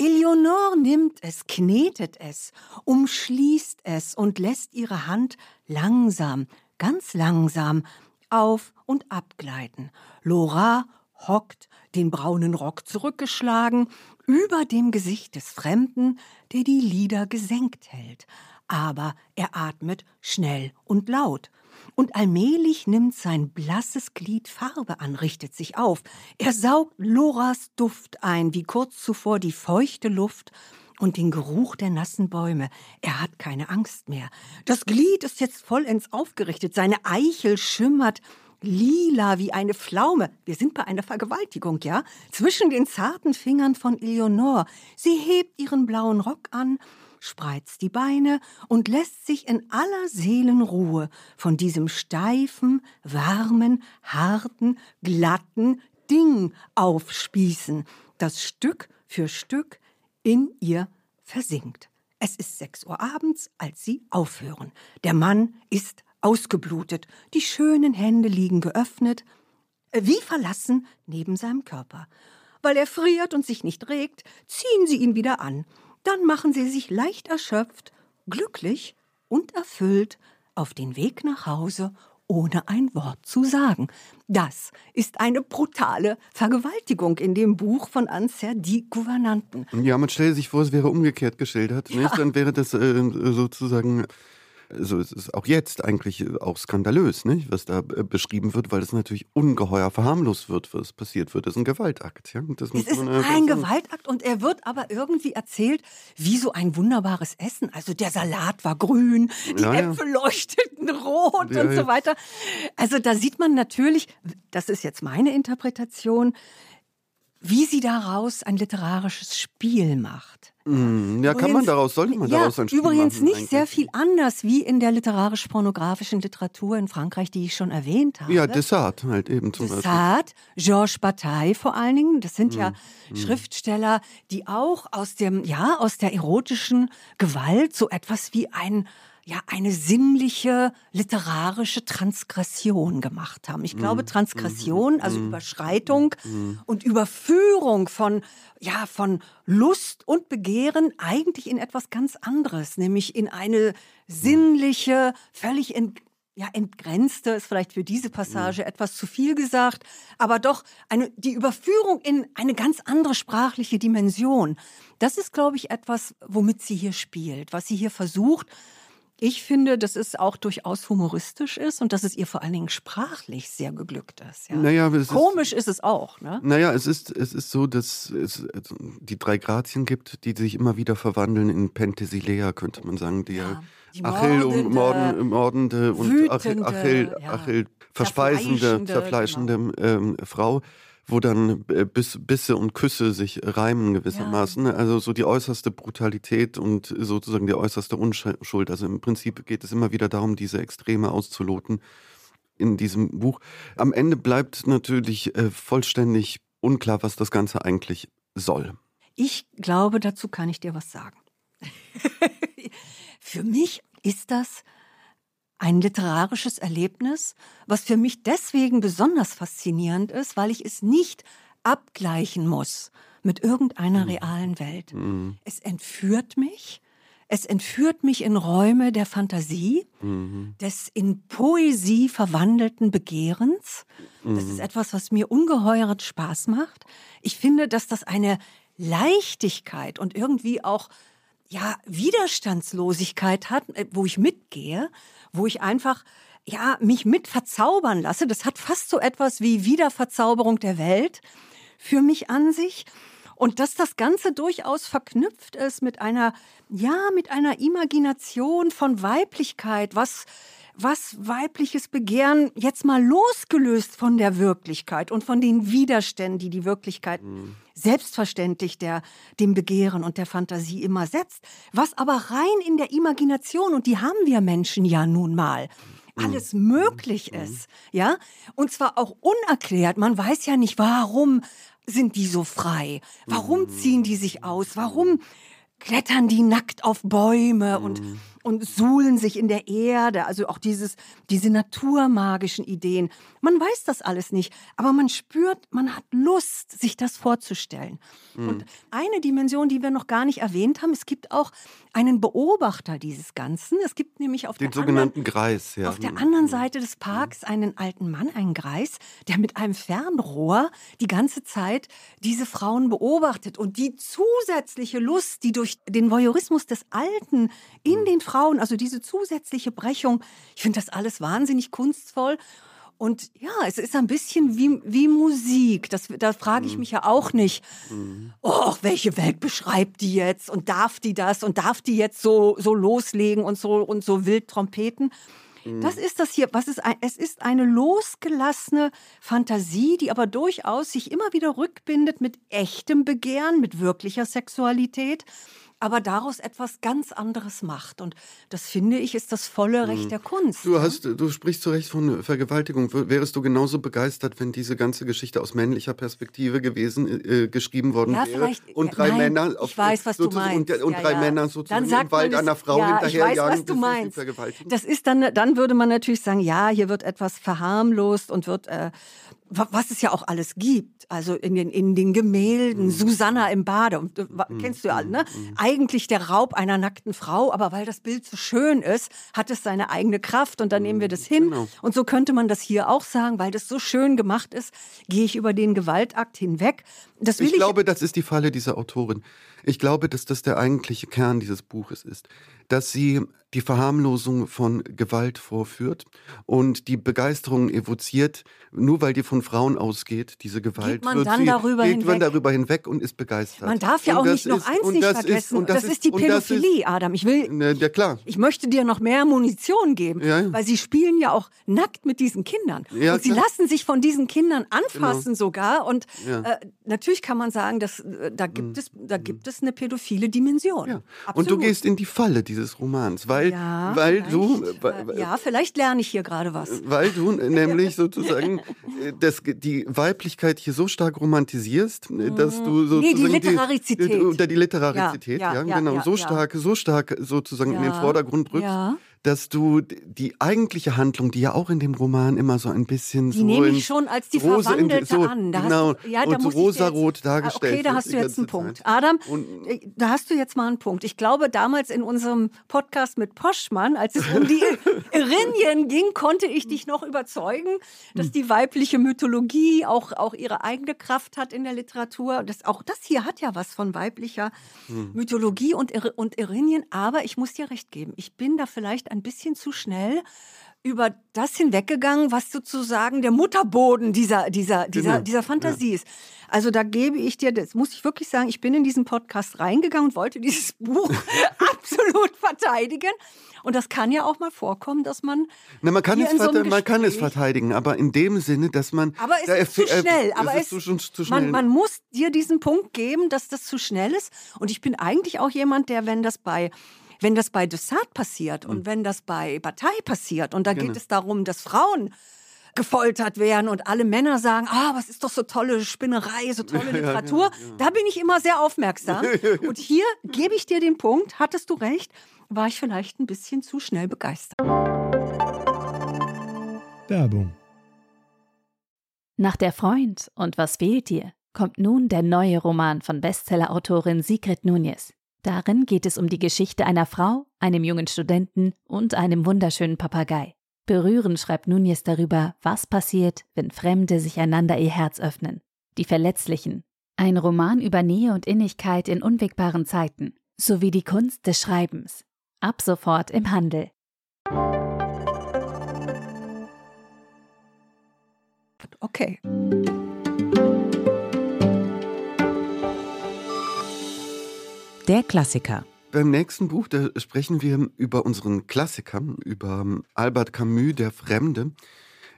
Eleonore nimmt es, knetet es, umschließt es und lässt ihre Hand langsam, ganz langsam auf und abgleiten. Laura hockt, den braunen Rock zurückgeschlagen, über dem Gesicht des Fremden, der die Lider gesenkt hält. Aber er atmet schnell und laut. Und allmählich nimmt sein blasses Glied Farbe an, richtet sich auf. Er saugt Loras Duft ein, wie kurz zuvor die feuchte Luft und den Geruch der nassen Bäume. Er hat keine Angst mehr. Das Glied ist jetzt vollends aufgerichtet. Seine Eichel schimmert lila wie eine Pflaume. Wir sind bei einer Vergewaltigung, ja? Zwischen den zarten Fingern von Eleonore. Sie hebt ihren blauen Rock an, spreizt die Beine und lässt sich in aller Seelenruhe von diesem steifen, warmen, harten, glatten Ding aufspießen, das Stück für Stück in ihr versinkt. Es ist sechs Uhr abends, als sie aufhören. Der Mann ist ausgeblutet, die schönen Hände liegen geöffnet, wie verlassen neben seinem Körper. Weil er friert und sich nicht regt, ziehen sie ihn wieder an. Dann machen sie sich leicht erschöpft, glücklich und erfüllt auf den Weg nach Hause, ohne ein Wort zu sagen. Das ist eine brutale Vergewaltigung in dem Buch von Anser die Gouvernanten. Ja, man stelle sich vor, es wäre umgekehrt geschildert. Nicht? Dann wäre das äh, sozusagen, also es ist auch jetzt eigentlich auch skandalös, nicht? was da äh, beschrieben wird, weil es natürlich ungeheuer verharmlost wird, was passiert wird. Das ist ein Gewaltakt. Ja? Das Es ist ein. Gewaltakt und er wird aber irgendwie erzählt wie so ein wunderbares Essen. Also der Salat war grün, die Ja, ja. Äpfel leuchteten rot Ja, und so weiter. Also da sieht man natürlich, das ist jetzt meine Interpretation, wie sie daraus ein literarisches Spiel macht. Mm, Ja, kann man Übrigens- daraus, sollte man ja, daraus ein Spiel Übrigens machen, nicht eigentlich. sehr viel anders wie in der literarisch-pornografischen Literatur in Frankreich, die ich schon erwähnt habe. Ja, Dessart halt eben zum Beispiel. Dessart, Georges Bataille vor allen Dingen, das sind Mhm. ja Schriftsteller, die auch aus dem, ja, aus der erotischen Gewalt so etwas wie ein, ja, eine sinnliche literarische Transgression gemacht haben. Ich Mhm. glaube, Transgression, also Überschreitung und Überführung von, ja, von Lust und Begehren eigentlich in etwas ganz anderes, nämlich in eine sinnliche, völlig ent ja, entgrenzte ist vielleicht für diese Passage etwas zu viel gesagt, aber doch eine, die Überführung in eine ganz andere sprachliche Dimension. Das ist, glaube ich, etwas, womit sie hier spielt, was sie hier versucht, Ich finde, dass es auch durchaus humoristisch ist und dass es ihr vor allen Dingen sprachlich sehr geglückt ist. Ja. Naja, Komisch ist, ist, es auch. Ne? Naja, es ist, es ist so, dass es die drei Grazien gibt, die sich immer wieder verwandeln in Penthesilea, könnte man sagen, die ja. Die Achill und mordende, mordende und Achill, Achill, ja. verspeisende, zerfleischende genau. ähm, Frau wo dann äh, Biss, Bisse und Küsse sich reimen gewissermaßen. Ja. Also so die äußerste Brutalität und sozusagen die äußerste Unschuld. Also im Prinzip geht es immer wieder darum, diese Extreme auszuloten in diesem Buch. Am Ende bleibt natürlich äh, vollständig unklar, was das Ganze eigentlich soll. Ich glaube, dazu kann ich dir was sagen. Für mich ist das ein literarisches Erlebnis, was für mich deswegen besonders faszinierend ist, weil ich es nicht abgleichen muss mit irgendeiner mhm. realen Welt. Mhm. Es entführt mich. Es entführt mich in Räume der Fantasie, mhm. des in Poesie verwandelten Begehrens. Das ist mhm. etwas, was mir ungeheuren Spaß macht. Ich finde, dass das eine Leichtigkeit und irgendwie auch ja, Widerstandslosigkeit hat, äh, wo ich mitgehe, wo ich einfach ja, mich mit verzaubern lasse. Das hat fast so etwas wie Wiederverzauberung der Welt für mich an sich. Und dass das Ganze durchaus verknüpft ist mit einer, ja, mit einer Imagination von Weiblichkeit, was, was weibliches Begehren jetzt mal losgelöst von der Wirklichkeit und von den Widerständen, die die Wirklichkeit mhm. selbstverständlich der, dem Begehren und der Fantasie immer setzt, was aber rein in der Imagination, und die haben wir Menschen ja nun mal, mhm. alles möglich mhm. ist, ja, und zwar auch unerklärt. Man weiß ja nicht, warum sind die so frei? Warum ziehen die sich aus? Warum klettern die nackt auf Bäume und und suhlen sich in der Erde, also auch dieses, diese naturmagischen Ideen. Man weiß das alles nicht, aber man spürt, man hat Lust, sich das vorzustellen. Mhm. Und eine Dimension, die wir noch gar nicht erwähnt haben, es gibt auch einen Beobachter dieses Ganzen. Es gibt nämlich auf den der sogenannten anderen, Greis, ja. Auf der anderen Seite des Parks einen alten Mann, einen Greis, der mit einem Fernrohr die ganze Zeit diese Frauen beobachtet und die zusätzliche Lust, die durch den Voyeurismus des Alten in den Frauen also diese zusätzliche Brechung. Ich finde das alles wahnsinnig kunstvoll. Und ja, es ist ein bisschen wie, wie Musik. Das, da frage ich mhm. mich ja auch nicht, mhm. oh, welche Welt beschreibt die jetzt und darf die das und darf die jetzt so, so loslegen und so, und so wild trompeten. Mhm. Das ist das hier. Was ist ein, es ist eine losgelassene Fantasie, die aber durchaus sich immer wieder rückbindet mit echtem Begehren, mit wirklicher Sexualität aber daraus etwas ganz anderes macht. Und das finde ich ist das volle Recht mhm. der Kunst. Du, ne? hast, du sprichst zu Recht von Vergewaltigung. Wärst du genauso begeistert, wenn diese ganze Geschichte aus männlicher Perspektive gewesen, äh, geschrieben worden ja, wäre? Und drei nein, Männer auf, ich weiß, was du meinst. Und, und ja, drei ja. Männer sozusagen dann sagt im Wald einer Frau ja, hinterherjagen. Ich weiß, was du meinst. Das ist dann, dann würde man natürlich sagen, ja, hier wird etwas verharmlost und wird äh, was es ja auch alles gibt, also in den, in den Gemälden, mhm. Susanna im Bade, und, mhm. kennst du ja alle, ne? Mhm. Eigentlich der Raub einer nackten Frau, aber weil das Bild so schön ist, hat es seine eigene Kraft und dann nehmen wir das hin. Genau. Und so könnte man das hier auch sagen, weil das so schön gemacht ist, gehe ich über den Gewaltakt hinweg. Das will ich, ich glaube, das ist die Falle dieser Autorin. Ich glaube, dass das der eigentliche Kern dieses Buches ist, dass sie die Verharmlosung von Gewalt vorführt und die Begeisterung evoziert, nur weil die von Frauen ausgeht, diese Gewalt. Geht man dann sie, darüber geht hinweg? man darüber hinweg und ist begeistert. Man darf ja auch nicht noch eins nicht vergessen. Ist, und das, das, ist die Pädophilie, ist, Adam. Ich will, ne, ja klar. Ich möchte dir noch mehr Munition geben, ja, weil sie spielen ja auch nackt mit diesen Kindern ja, und sie klar. lassen sich von diesen Kindern anfassen genau. sogar. Und äh, natürlich kann man sagen, dass äh, da gibt mhm. es, da gibt es eine pädophile Dimension. Ja. Und du gehst in die Falle dieses Romans, weil, ja, weil du. Äh, ja, vielleicht lerne ich hier gerade was. Weil du nämlich sozusagen äh, das, die Weiblichkeit hier so stark romantisierst, dass du sozusagen. Nee, die Literarizität. Die, oder die Literarizität, ja, ja, ja genau. so stark, so stark sozusagen in den Vordergrund rückst dass du die eigentliche Handlung, die ja auch in dem Roman immer so ein bisschen die so nehme ich schon als die in- Verwandelte so, an. Da genau, hast ja, da so rosarot jetzt, dargestellt Okay, da hast du jetzt einen ganze Punkt. Zeit. Adam, Und- äh, da hast du jetzt mal einen Punkt. Ich glaube, damals in unserem Podcast mit Poschmann, als es um die Irinien ging, konnte ich dich noch überzeugen, dass die weibliche Mythologie auch, auch ihre eigene Kraft hat in der Literatur. Das, auch das hier hat ja was von weiblicher Mythologie und, und Irinien. Aber ich muss dir recht geben, ich bin da vielleicht ein bisschen zu schnell über das hinweggegangen, was sozusagen der Mutterboden dieser, dieser, dieser, Genau, dieser Fantasie ist. Also da gebe ich dir, das muss ich wirklich sagen, ich bin in diesen Podcast reingegangen und wollte dieses Buch absolut verteidigen. Und das kann ja auch mal vorkommen, dass man. Na, man kann, es, so verte- man kann es Gespräch- verteidigen, aber in dem Sinne, dass man. Aber es da ist zu äh, schnell. Aber es ist zu, zu schnell. Man, man muss dir diesen Punkt geben, dass das zu schnell ist. Und ich bin eigentlich auch jemand, der, wenn das bei wenn das bei Dessart passiert und wenn das bei Bataille passiert und da geht Genau. es darum, dass Frauen gefoltert werden und alle Männer sagen, ah, was ist doch so tolle Spinnerei, so tolle Literatur. Da bin ich immer sehr aufmerksam. Und hier gebe ich dir den Punkt, hattest du recht, war ich vielleicht ein bisschen zu schnell begeistert. Werbung. Nach der Freund und was fehlt dir kommt nun der neue Roman von Bestsellerautorin Sigrid Núñez. Darin geht es um die Geschichte einer Frau, einem jungen Studenten und einem wunderschönen Papagei. Berührend schreibt Núñez darüber, was passiert, wenn Fremde sich einander ihr Herz öffnen. Die Verletzlichen. Ein Roman über Nähe und Innigkeit in unwegbaren Zeiten, sowie die Kunst des Schreibens. Ab sofort im Handel. Okay. Der Klassiker. Beim nächsten Buch, da sprechen wir über unseren Klassiker, über Albert Camus, Der Fremde.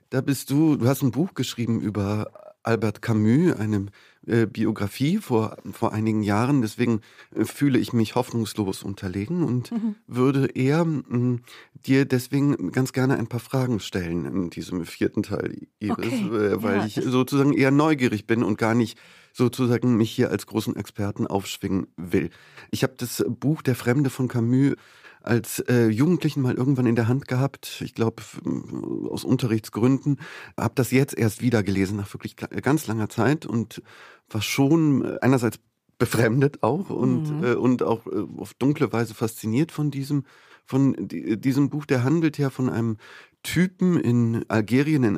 Da bist du, du hast ein Buch geschrieben über Albert Camus, eine äh, Biografie vor, vor einigen Jahren. Deswegen äh, fühle ich mich hoffnungslos unterlegen und würde eher mh, dir deswegen ganz gerne ein paar Fragen stellen in diesem vierten Teil, Iris, Okay, äh, weil ja, ich sozusagen eher neugierig bin und gar nicht sozusagen mich hier als großen Experten aufschwingen will. Ich habe das Buch Der Fremde von Camus als äh, Jugendlichen mal irgendwann in der Hand gehabt. Ich glaube, aus Unterrichtsgründen. Habe das jetzt erst wieder gelesen, nach wirklich ga- ganz langer Zeit und war schon äh, einerseits befremdet auch und, Mhm. äh, und auch äh, auf dunkle Weise fasziniert von diesem, von di- diesem Buch. Der handelt ja von einem Typen in Algerien, in,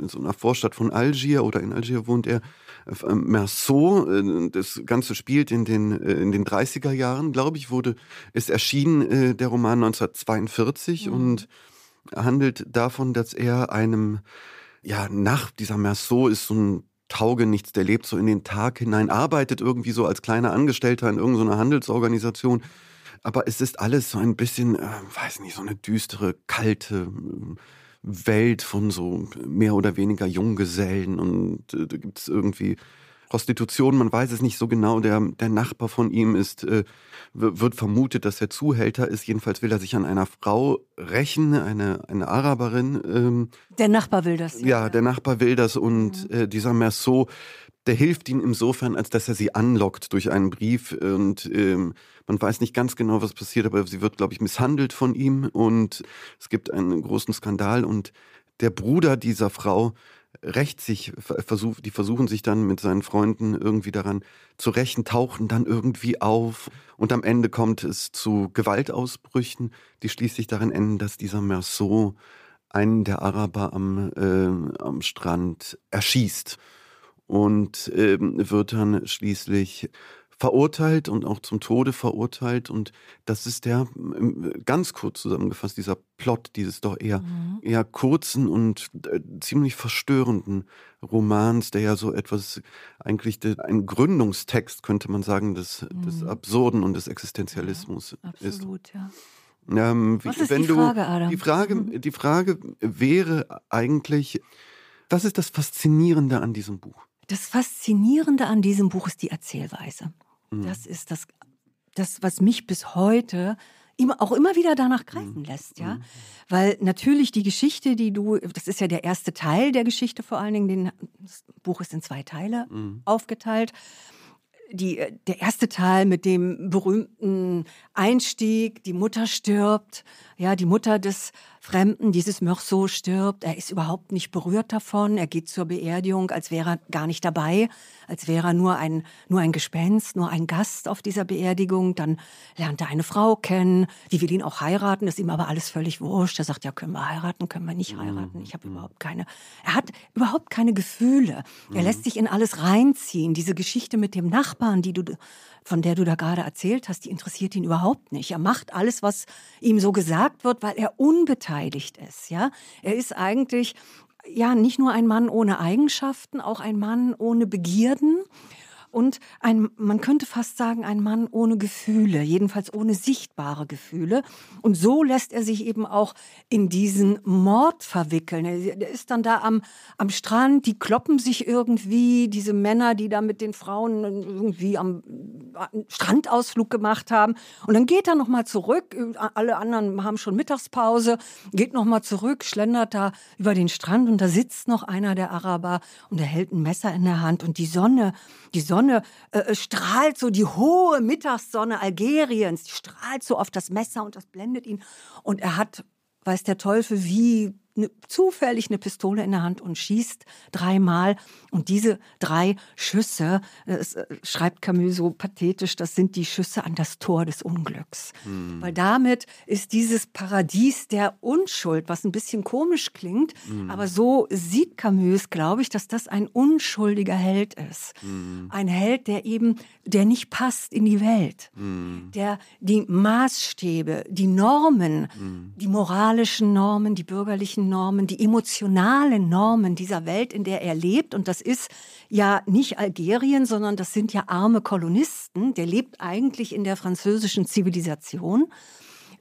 in so einer Vorstadt von Algier oder in Algier wohnt er, äh, Merceau. äh, Das Ganze spielt in den, äh, in den 30er Jahren, glaube ich, wurde, ist erschienen äh, der Roman 1942 Mhm. und handelt davon, dass er einem, ja, nach dieser Merceau ist so ein Taugenichts, der lebt so in den Tag hinein, arbeitet irgendwie so als kleiner Angestellter in irgendeiner Handelsorganisation. Aber es ist alles so ein bisschen, äh, weiß nicht, so eine düstere, kalte äh, Welt von so mehr oder weniger Junggesellen und äh, da gibt es irgendwie Prostitution, man weiß es nicht so genau. Der, der Nachbar von ihm ist, äh, wird vermutet, dass er Zuhälter ist. Jedenfalls will er sich an einer Frau rächen, eine, eine Araberin. Ähm, Der Nachbar will das. ja, der Nachbar will das und äh, dieser Merceau, der hilft ihm insofern, als dass er sie anlockt durch einen Brief und ähm, man weiß nicht ganz genau, was passiert, aber sie wird, glaube ich, misshandelt von ihm und es gibt einen großen Skandal und der Bruder dieser Frau rächt sich, ver- versuch, die versuchen sich dann mit seinen Freunden irgendwie daran zu rächen, tauchen dann irgendwie auf und am Ende kommt es zu Gewaltausbrüchen, die schließlich darin enden, dass dieser Merceau einen der Araber am, äh, am Strand erschießt und ähm, wird dann schließlich verurteilt und auch zum Tode verurteilt. Und das ist der, ähm, ganz kurz zusammengefasst, dieser Plot dieses doch eher, eher kurzen und äh, ziemlich verstörenden Romans, der ja so etwas, eigentlich de, ein Gründungstext, könnte man sagen, des, des Absurden und des Existenzialismus ist. Absolut, ja. Ähm, wie- Was ist wenn die du, Frage, Adam? Die Frage, die Frage wäre eigentlich, was ist das Faszinierende an diesem Buch? Das Faszinierende an diesem Buch ist die Erzählweise. Mhm. Das ist das, das, was mich bis heute immer, auch immer wieder danach greifen lässt, ja. Weil natürlich die Geschichte, die du, das ist ja der erste Teil der Geschichte vor allen Dingen, den, das Buch ist in zwei Teile aufgeteilt. die, äh, der erste Teil mit dem berühmten Einstieg, die Mutter stirbt, ja, die Mutter des Fremden, dieses Meursault stirbt. Er ist überhaupt nicht berührt davon. Er geht zur Beerdigung, als wäre er gar nicht dabei, als wäre er nur ein, nur ein Gespenst, nur ein Gast auf dieser Beerdigung. Dann lernt er eine Frau kennen, die will ihn auch heiraten, ist ihm aber alles völlig wurscht. Er sagt, ja, können wir heiraten, können wir nicht heiraten. Ich habe überhaupt keine, er hat überhaupt keine Gefühle. Er lässt sich in alles reinziehen. Diese Geschichte mit dem Nachbarn, die du von der du da gerade erzählt hast, die interessiert ihn überhaupt nicht. Er macht alles, was ihm so gesagt wird, weil er unbeteiligt ist. Ja, er ist eigentlich ja nicht nur ein Mann ohne Eigenschaften, auch ein Mann ohne Begierden und ein, man könnte fast sagen, ein Mann ohne Gefühle, jedenfalls ohne sichtbare Gefühle. Und so lässt er sich eben auch in diesen Mord verwickeln. Er ist dann da am, am Strand, die kloppen sich irgendwie, diese Männer, die da mit den Frauen irgendwie am Strandausflug gemacht haben. Und dann geht er nochmal zurück, alle anderen haben schon Mittagspause, geht nochmal zurück, schlendert da über den Strand und da sitzt noch einer der Araber und er hält ein Messer in der Hand und die Sonne, die Sonne Sonne äh, äh, strahlt so die hohe Mittagssonne Algeriens, die strahlt so auf das Messer und das blendet ihn. Und er hat, weiß der Teufel, wie ne, zufällig eine Pistole in der Hand und schießt dreimal. Und diese drei Schüsse, das äh, schreibt Camus so pathetisch, das sind die Schüsse an das Tor des Unglücks. Mhm. Weil damit ist dieses Paradies der Unschuld, was ein bisschen komisch klingt, mhm. aber so sieht Camus, glaube ich, dass das ein unschuldiger Held ist. Mhm. Ein Held, der eben, der nicht passt in die Welt. Mhm. Der die Maßstäbe, die Normen, mhm. die moralischen Normen, die bürgerlichen Normen, die emotionalen Normen dieser Welt, in der er lebt, und das ist ja nicht Algerien, sondern das sind ja arme Kolonisten, der lebt eigentlich in der französischen Zivilisation.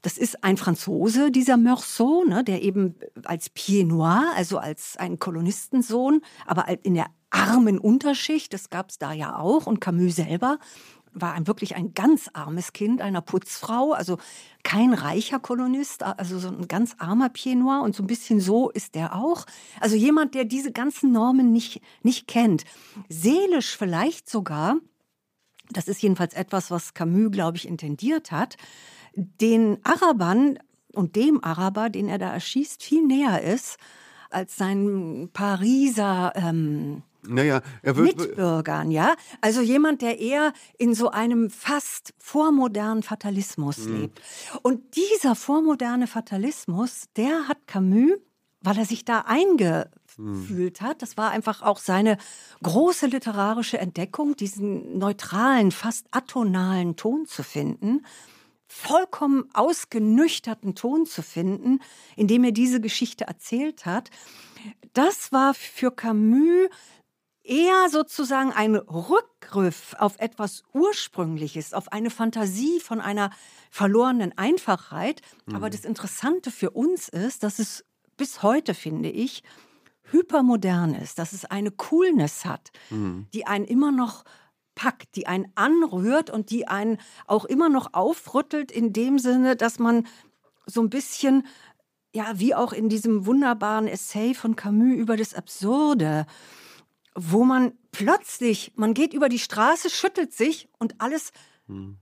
Das ist ein Franzose, dieser Meursault, ne, der eben als Pied Noir, also als ein Kolonistensohn, aber in der armen Unterschicht, das gab es da ja auch, und Camus selber war ein, wirklich ein ganz armes Kind einer Putzfrau, also kein reicher Kolonist, also so ein ganz armer Pied und so ein bisschen so ist der auch. Also jemand, der diese ganzen Normen nicht, nicht kennt. Seelisch vielleicht sogar, das ist jedenfalls etwas, was Camus, glaube ich, intendiert hat, den Arabern und dem Araber, den er da erschießt, viel näher ist als sein Pariser ähm, naja, er wird Mitbürgern, ja. Also jemand, der eher in so einem fast vormodernen Fatalismus mhm. lebt. Und dieser vormoderne Fatalismus, der hat Camus, weil er sich da eingefühlt hat, das war einfach auch seine große literarische Entdeckung, diesen neutralen, fast atonalen Ton zu finden vollkommen ausgenüchterten Ton zu finden, in dem er diese Geschichte erzählt hat. Das war für Camus eher sozusagen ein Rückgriff auf etwas Ursprüngliches, auf eine Fantasie von einer verlorenen Einfachheit. Mhm. Aber das Interessante für uns ist, dass es bis heute, finde ich, hypermodern ist, dass es eine Coolness hat, mhm. die einen immer noch packt, die einen anrührt und die einen auch immer noch aufrüttelt in dem Sinne, dass man so ein bisschen ja, wie auch in diesem wunderbaren Essay von Camus über das Absurde, wo man plötzlich, man geht über die Straße, schüttelt sich und alles, hm.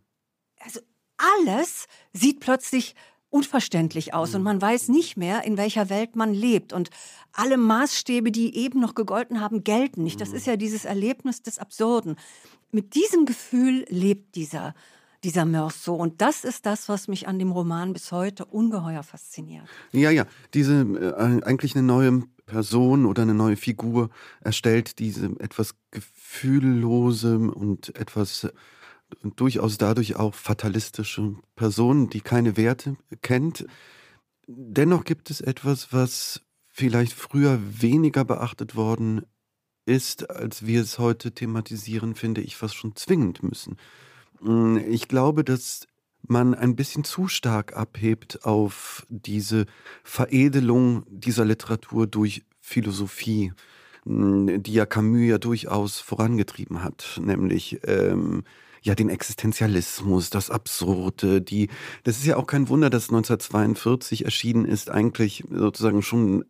also alles sieht plötzlich unverständlich aus und hm. man weiß nicht mehr, in welcher Welt man lebt. Und alle Maßstäbe, die eben noch gegolten haben, gelten nicht. Das hm. ist ja dieses Erlebnis des Absurden. Mit diesem Gefühl lebt dieser, dieser Meursault. Und das ist das, was mich an dem Roman bis heute ungeheuer fasziniert. Ja, ja, diese äh, eigentlich eine neue Person oder eine neue Figur erstellt, diese etwas gefühllose und etwas und durchaus dadurch auch fatalistische Person, die keine Werte kennt. Dennoch gibt es etwas, was vielleicht früher weniger beachtet worden ist, als wir es heute thematisieren, finde ich, fast schon zwingend müssen. Ich glaube, dass man ein bisschen zu stark abhebt auf diese Veredelung dieser Literatur durch Philosophie, hm, die ja Camus ja durchaus vorangetrieben hat, nämlich ähm, ja den Existenzialismus, das Absurde, die das ist ja auch kein Wunder, dass 1942 erschienen ist, eigentlich sozusagen schon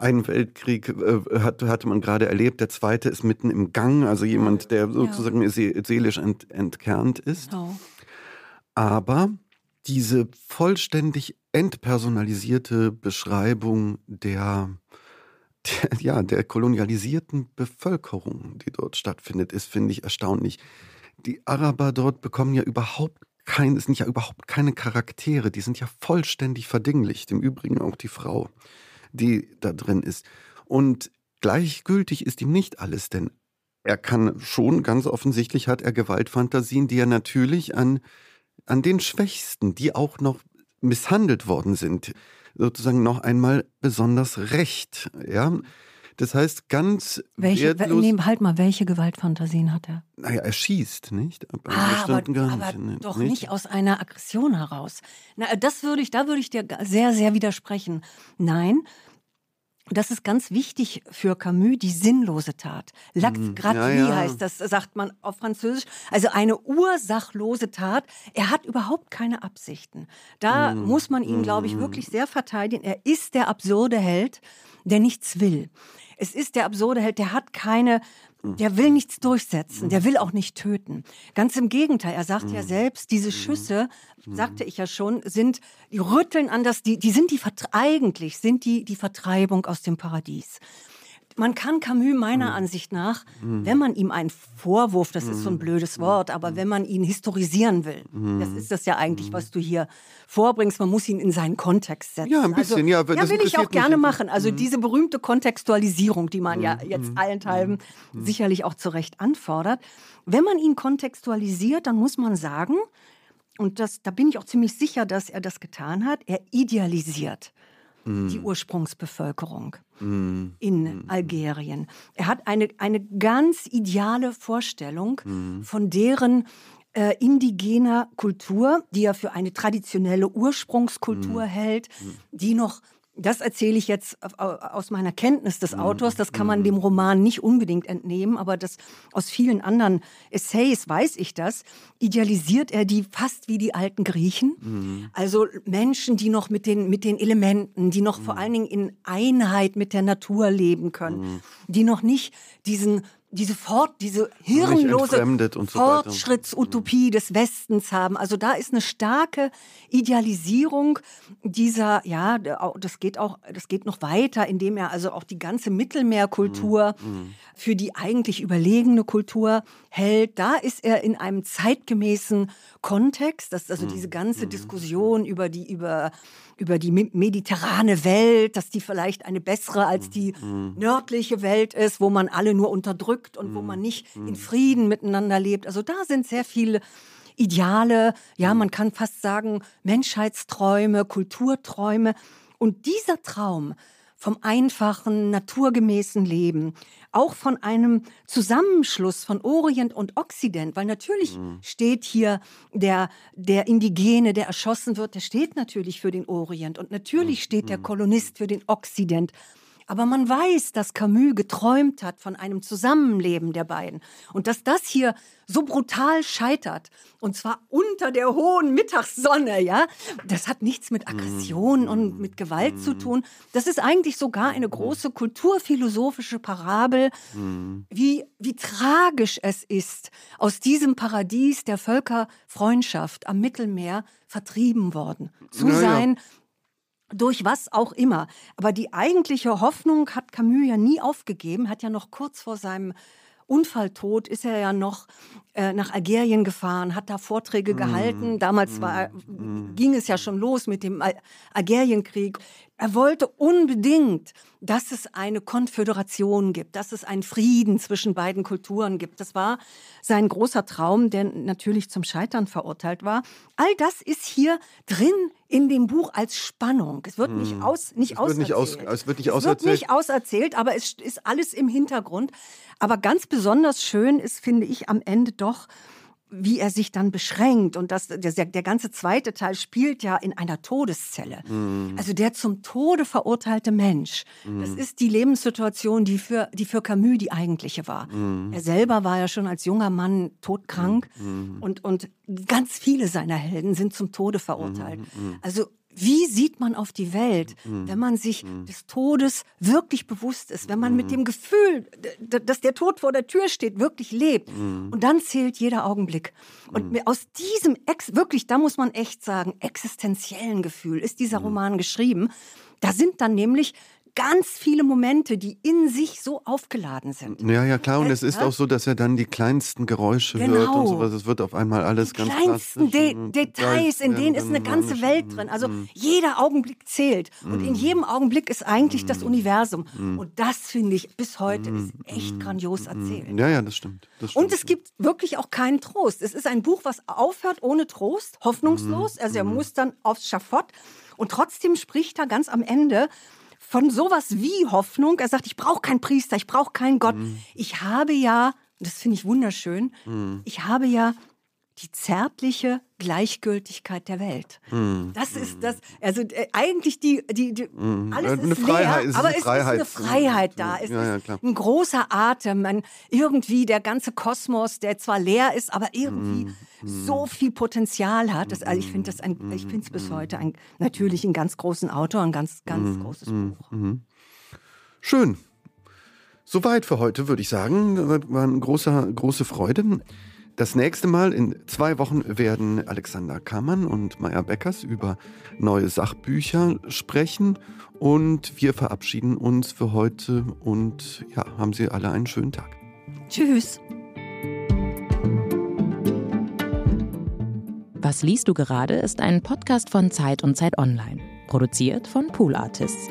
einen Weltkrieg äh, hat, hatte man gerade erlebt, der zweite ist mitten im Gang, also jemand, der sozusagen ja. seelisch ent, entkernt ist. Oh. Aber diese vollständig entpersonalisierte Beschreibung der, der, ja, der kolonialisierten Bevölkerung, die dort stattfindet, ist, finde ich, erstaunlich. Die Araber dort bekommen ja überhaupt kein, sind ja überhaupt keine Charaktere, die sind ja vollständig verdinglicht. Im Übrigen auch die Frau, die da drin ist. Und gleichgültig ist ihm nicht alles, denn er kann schon, ganz offensichtlich hat er Gewaltfantasien, die er natürlich an, an den Schwächsten, die auch noch misshandelt worden sind, sozusagen noch einmal besonders recht. Ja? Das heißt, ganz welche, wertlos... Nee, halt mal, welche Gewaltfantasien hat er? Naja, er schießt, nicht? Aber, ah, aber, aber nicht, doch nicht? nicht aus einer Aggression heraus. Na, das würde ich, da würde ich dir sehr, sehr widersprechen. Nein, das ist ganz wichtig für Camus, die sinnlose Tat. L'acte mhm. gratuit ja, ja. heißt das, sagt man auf Französisch. Also eine ursachlose Tat. Er hat überhaupt keine Absichten. Da mm. muss man ihn, glaube ich, mhm. wirklich sehr verteidigen. Er ist der absurde Held, der nichts will. Es ist der absurde Held, der hat keine, der will nichts durchsetzen, der will auch nicht töten. Ganz im Gegenteil, er sagt ja selbst, diese Schüsse, sagte ich ja schon, sind, die rütteln an das, die, die sind die, eigentlich sind die die Vertreibung aus dem Paradies man kann Camus meiner mhm. Ansicht nach, mhm. wenn man ihm einen Vorwurf, das ist so ein mhm. blödes Wort, aber wenn man ihn historisieren will, das ist das ja eigentlich, was du hier vorbringst, man muss ihn in seinen Kontext setzen. Ja, ein bisschen, also, ja. Ja, will ich auch gerne machen. Also diese berühmte Kontextualisierung, die man ja jetzt allenthalben sicherlich auch zu Recht anfordert. Wenn man ihn kontextualisiert, dann muss man sagen, und das, da bin ich auch ziemlich sicher, dass er das getan hat, er idealisiert die mm. Ursprungsbevölkerung mm. in mm. Algerien. Er hat eine, eine ganz ideale Vorstellung von deren äh, indigener Kultur, die er für eine traditionelle Ursprungskultur hält, die noch das erzähle ich jetzt aus meiner Kenntnis des mhm. Autors. Das kann man mhm. dem Roman nicht unbedingt entnehmen, aber das aus vielen anderen Essays weiß ich das. Idealisiert er die fast wie die alten Griechen. Mhm. Also Menschen, die noch mit den, mit den Elementen, die noch vor allen Dingen in Einheit mit der Natur leben können, die noch nicht diesen diese Fort, diese hirnlose so Fortschrittsutopie des Westens haben. Also da ist eine starke Idealisierung dieser, ja, das geht auch, das geht noch weiter, indem er also auch die ganze Mittelmeerkultur mhm. mhm. für die eigentlich überlegene Kultur hält. Da ist er in einem zeitgemäßen Kontext, das also diese mhm. ganze mhm. Diskussion über die, über über die mediterrane Welt, dass die vielleicht eine bessere als die mhm. nördliche Welt ist, wo man alle nur unterdrückt und wo mhm. man nicht in Frieden miteinander lebt. Also da sind sehr viele Ideale, ja, man kann fast sagen Menschheitsträume, Kulturträume. Und dieser Traum vom einfachen, naturgemäßen Leben, auch von einem Zusammenschluss von Orient und Okzident, weil natürlich mhm. steht hier der, der Indigene, der erschossen wird, der steht natürlich für den Orient und natürlich mhm. steht der mhm. Kolonist für den Okzident. Aber man weiß, dass Camus geträumt hat von einem Zusammenleben der beiden. Und dass das hier so brutal scheitert, und zwar unter der hohen Mittagssonne, ja, das hat nichts mit Aggression und mit Gewalt zu tun. Das ist eigentlich sogar eine große kulturphilosophische Parabel, wie, wie tragisch es ist, aus diesem Paradies der Völkerfreundschaft am Mittelmeer vertrieben worden. Zu sein, durch was auch immer. Aber die eigentliche Hoffnung hat Camus ja nie aufgegeben, hat ja noch kurz vor seinem Unfalltod ist er ja noch nach Algerien gefahren, hat da Vorträge mm. gehalten. Damals war, mm. ging es ja schon los mit dem Algerienkrieg. Er wollte unbedingt, dass es eine Konföderation gibt, dass es einen Frieden zwischen beiden Kulturen gibt. Das war sein großer Traum, der natürlich zum Scheitern verurteilt war. All das ist hier drin in dem Buch als Spannung. Es wird nicht, hm. aus, nicht es auserzählt. Nicht aus, es wird nicht auserzählt. Es wird nicht auserzählt, aber es ist alles im Hintergrund. Aber ganz besonders schön ist, finde ich, am Ende doch, wie er sich dann beschränkt. Und das, der, der ganze zweite Teil spielt ja in einer Todeszelle. Mm. Also der zum Tode verurteilte Mensch. Mm. Das ist die Lebenssituation, die für, die für Camus die eigentliche war. Mm. Er selber war ja schon als junger Mann todkrank. Mm. Und, und ganz viele seiner Helden sind zum Tode verurteilt. Also wie sieht man auf die Welt, Mhm. wenn man sich des Todes wirklich bewusst ist, wenn man mit dem Gefühl, dass der Tod vor der Tür steht, wirklich lebt. Mhm. Und dann zählt jeder Augenblick. Und aus diesem, ex wirklich, da muss man echt sagen, existenziellen Gefühl ist dieser Roman geschrieben. Da sind dann nämlich ganz viele Momente, die in sich so aufgeladen sind. Ja, ja, klar. Und Äh, es ist ja? auch so, dass er dann die kleinsten Geräusche hört Genau. und sowas. Es wird auf einmal alles ganz kleinsten De Details, in denen ist eine ganze Welt drin. Also Mhm. jeder Augenblick zählt. Und in jedem Augenblick ist eigentlich das Universum. Und das finde ich bis heute ist echt grandios erzählt. Ja, ja, das stimmt. Das stimmt. Und es gibt wirklich auch keinen Trost. Es ist ein Buch, was aufhört ohne Trost, hoffnungslos. Also er muss dann aufs Schafott. Und trotzdem spricht er ganz am Ende von sowas wie Hoffnung. Er sagt, ich brauche keinen Priester, ich brauche keinen Gott. Ich habe ja, das finde ich wunderschön, ich habe ja die zärtliche Gleichgültigkeit der Welt. Das ist das, also äh, eigentlich die, die, die alles Eine ist Freiheit, leer, ist aber es Freiheit. ist eine Freiheit da. Es Ja, ja, ist ein großer Atem, ein, irgendwie der ganze Kosmos, der zwar leer ist, aber irgendwie Mhm. so viel Potenzial hat. Das, also ich finde das ein, ich finde es bis heute ein, natürlich einen ganz großen Autor, ein ganz, ganz großes Buch. Schön. Soweit für heute, würde ich sagen. War eine große, große Freude. Das nächste Mal in zwei Wochen werden Alexander Kammann und Maya Beckers über neue Sachbücher sprechen. Und wir verabschieden uns für heute und ja, haben Sie alle einen schönen Tag. Tschüss. Was liest du gerade ist ein Podcast von Zeit und Zeit Online, produziert von Pool Artists.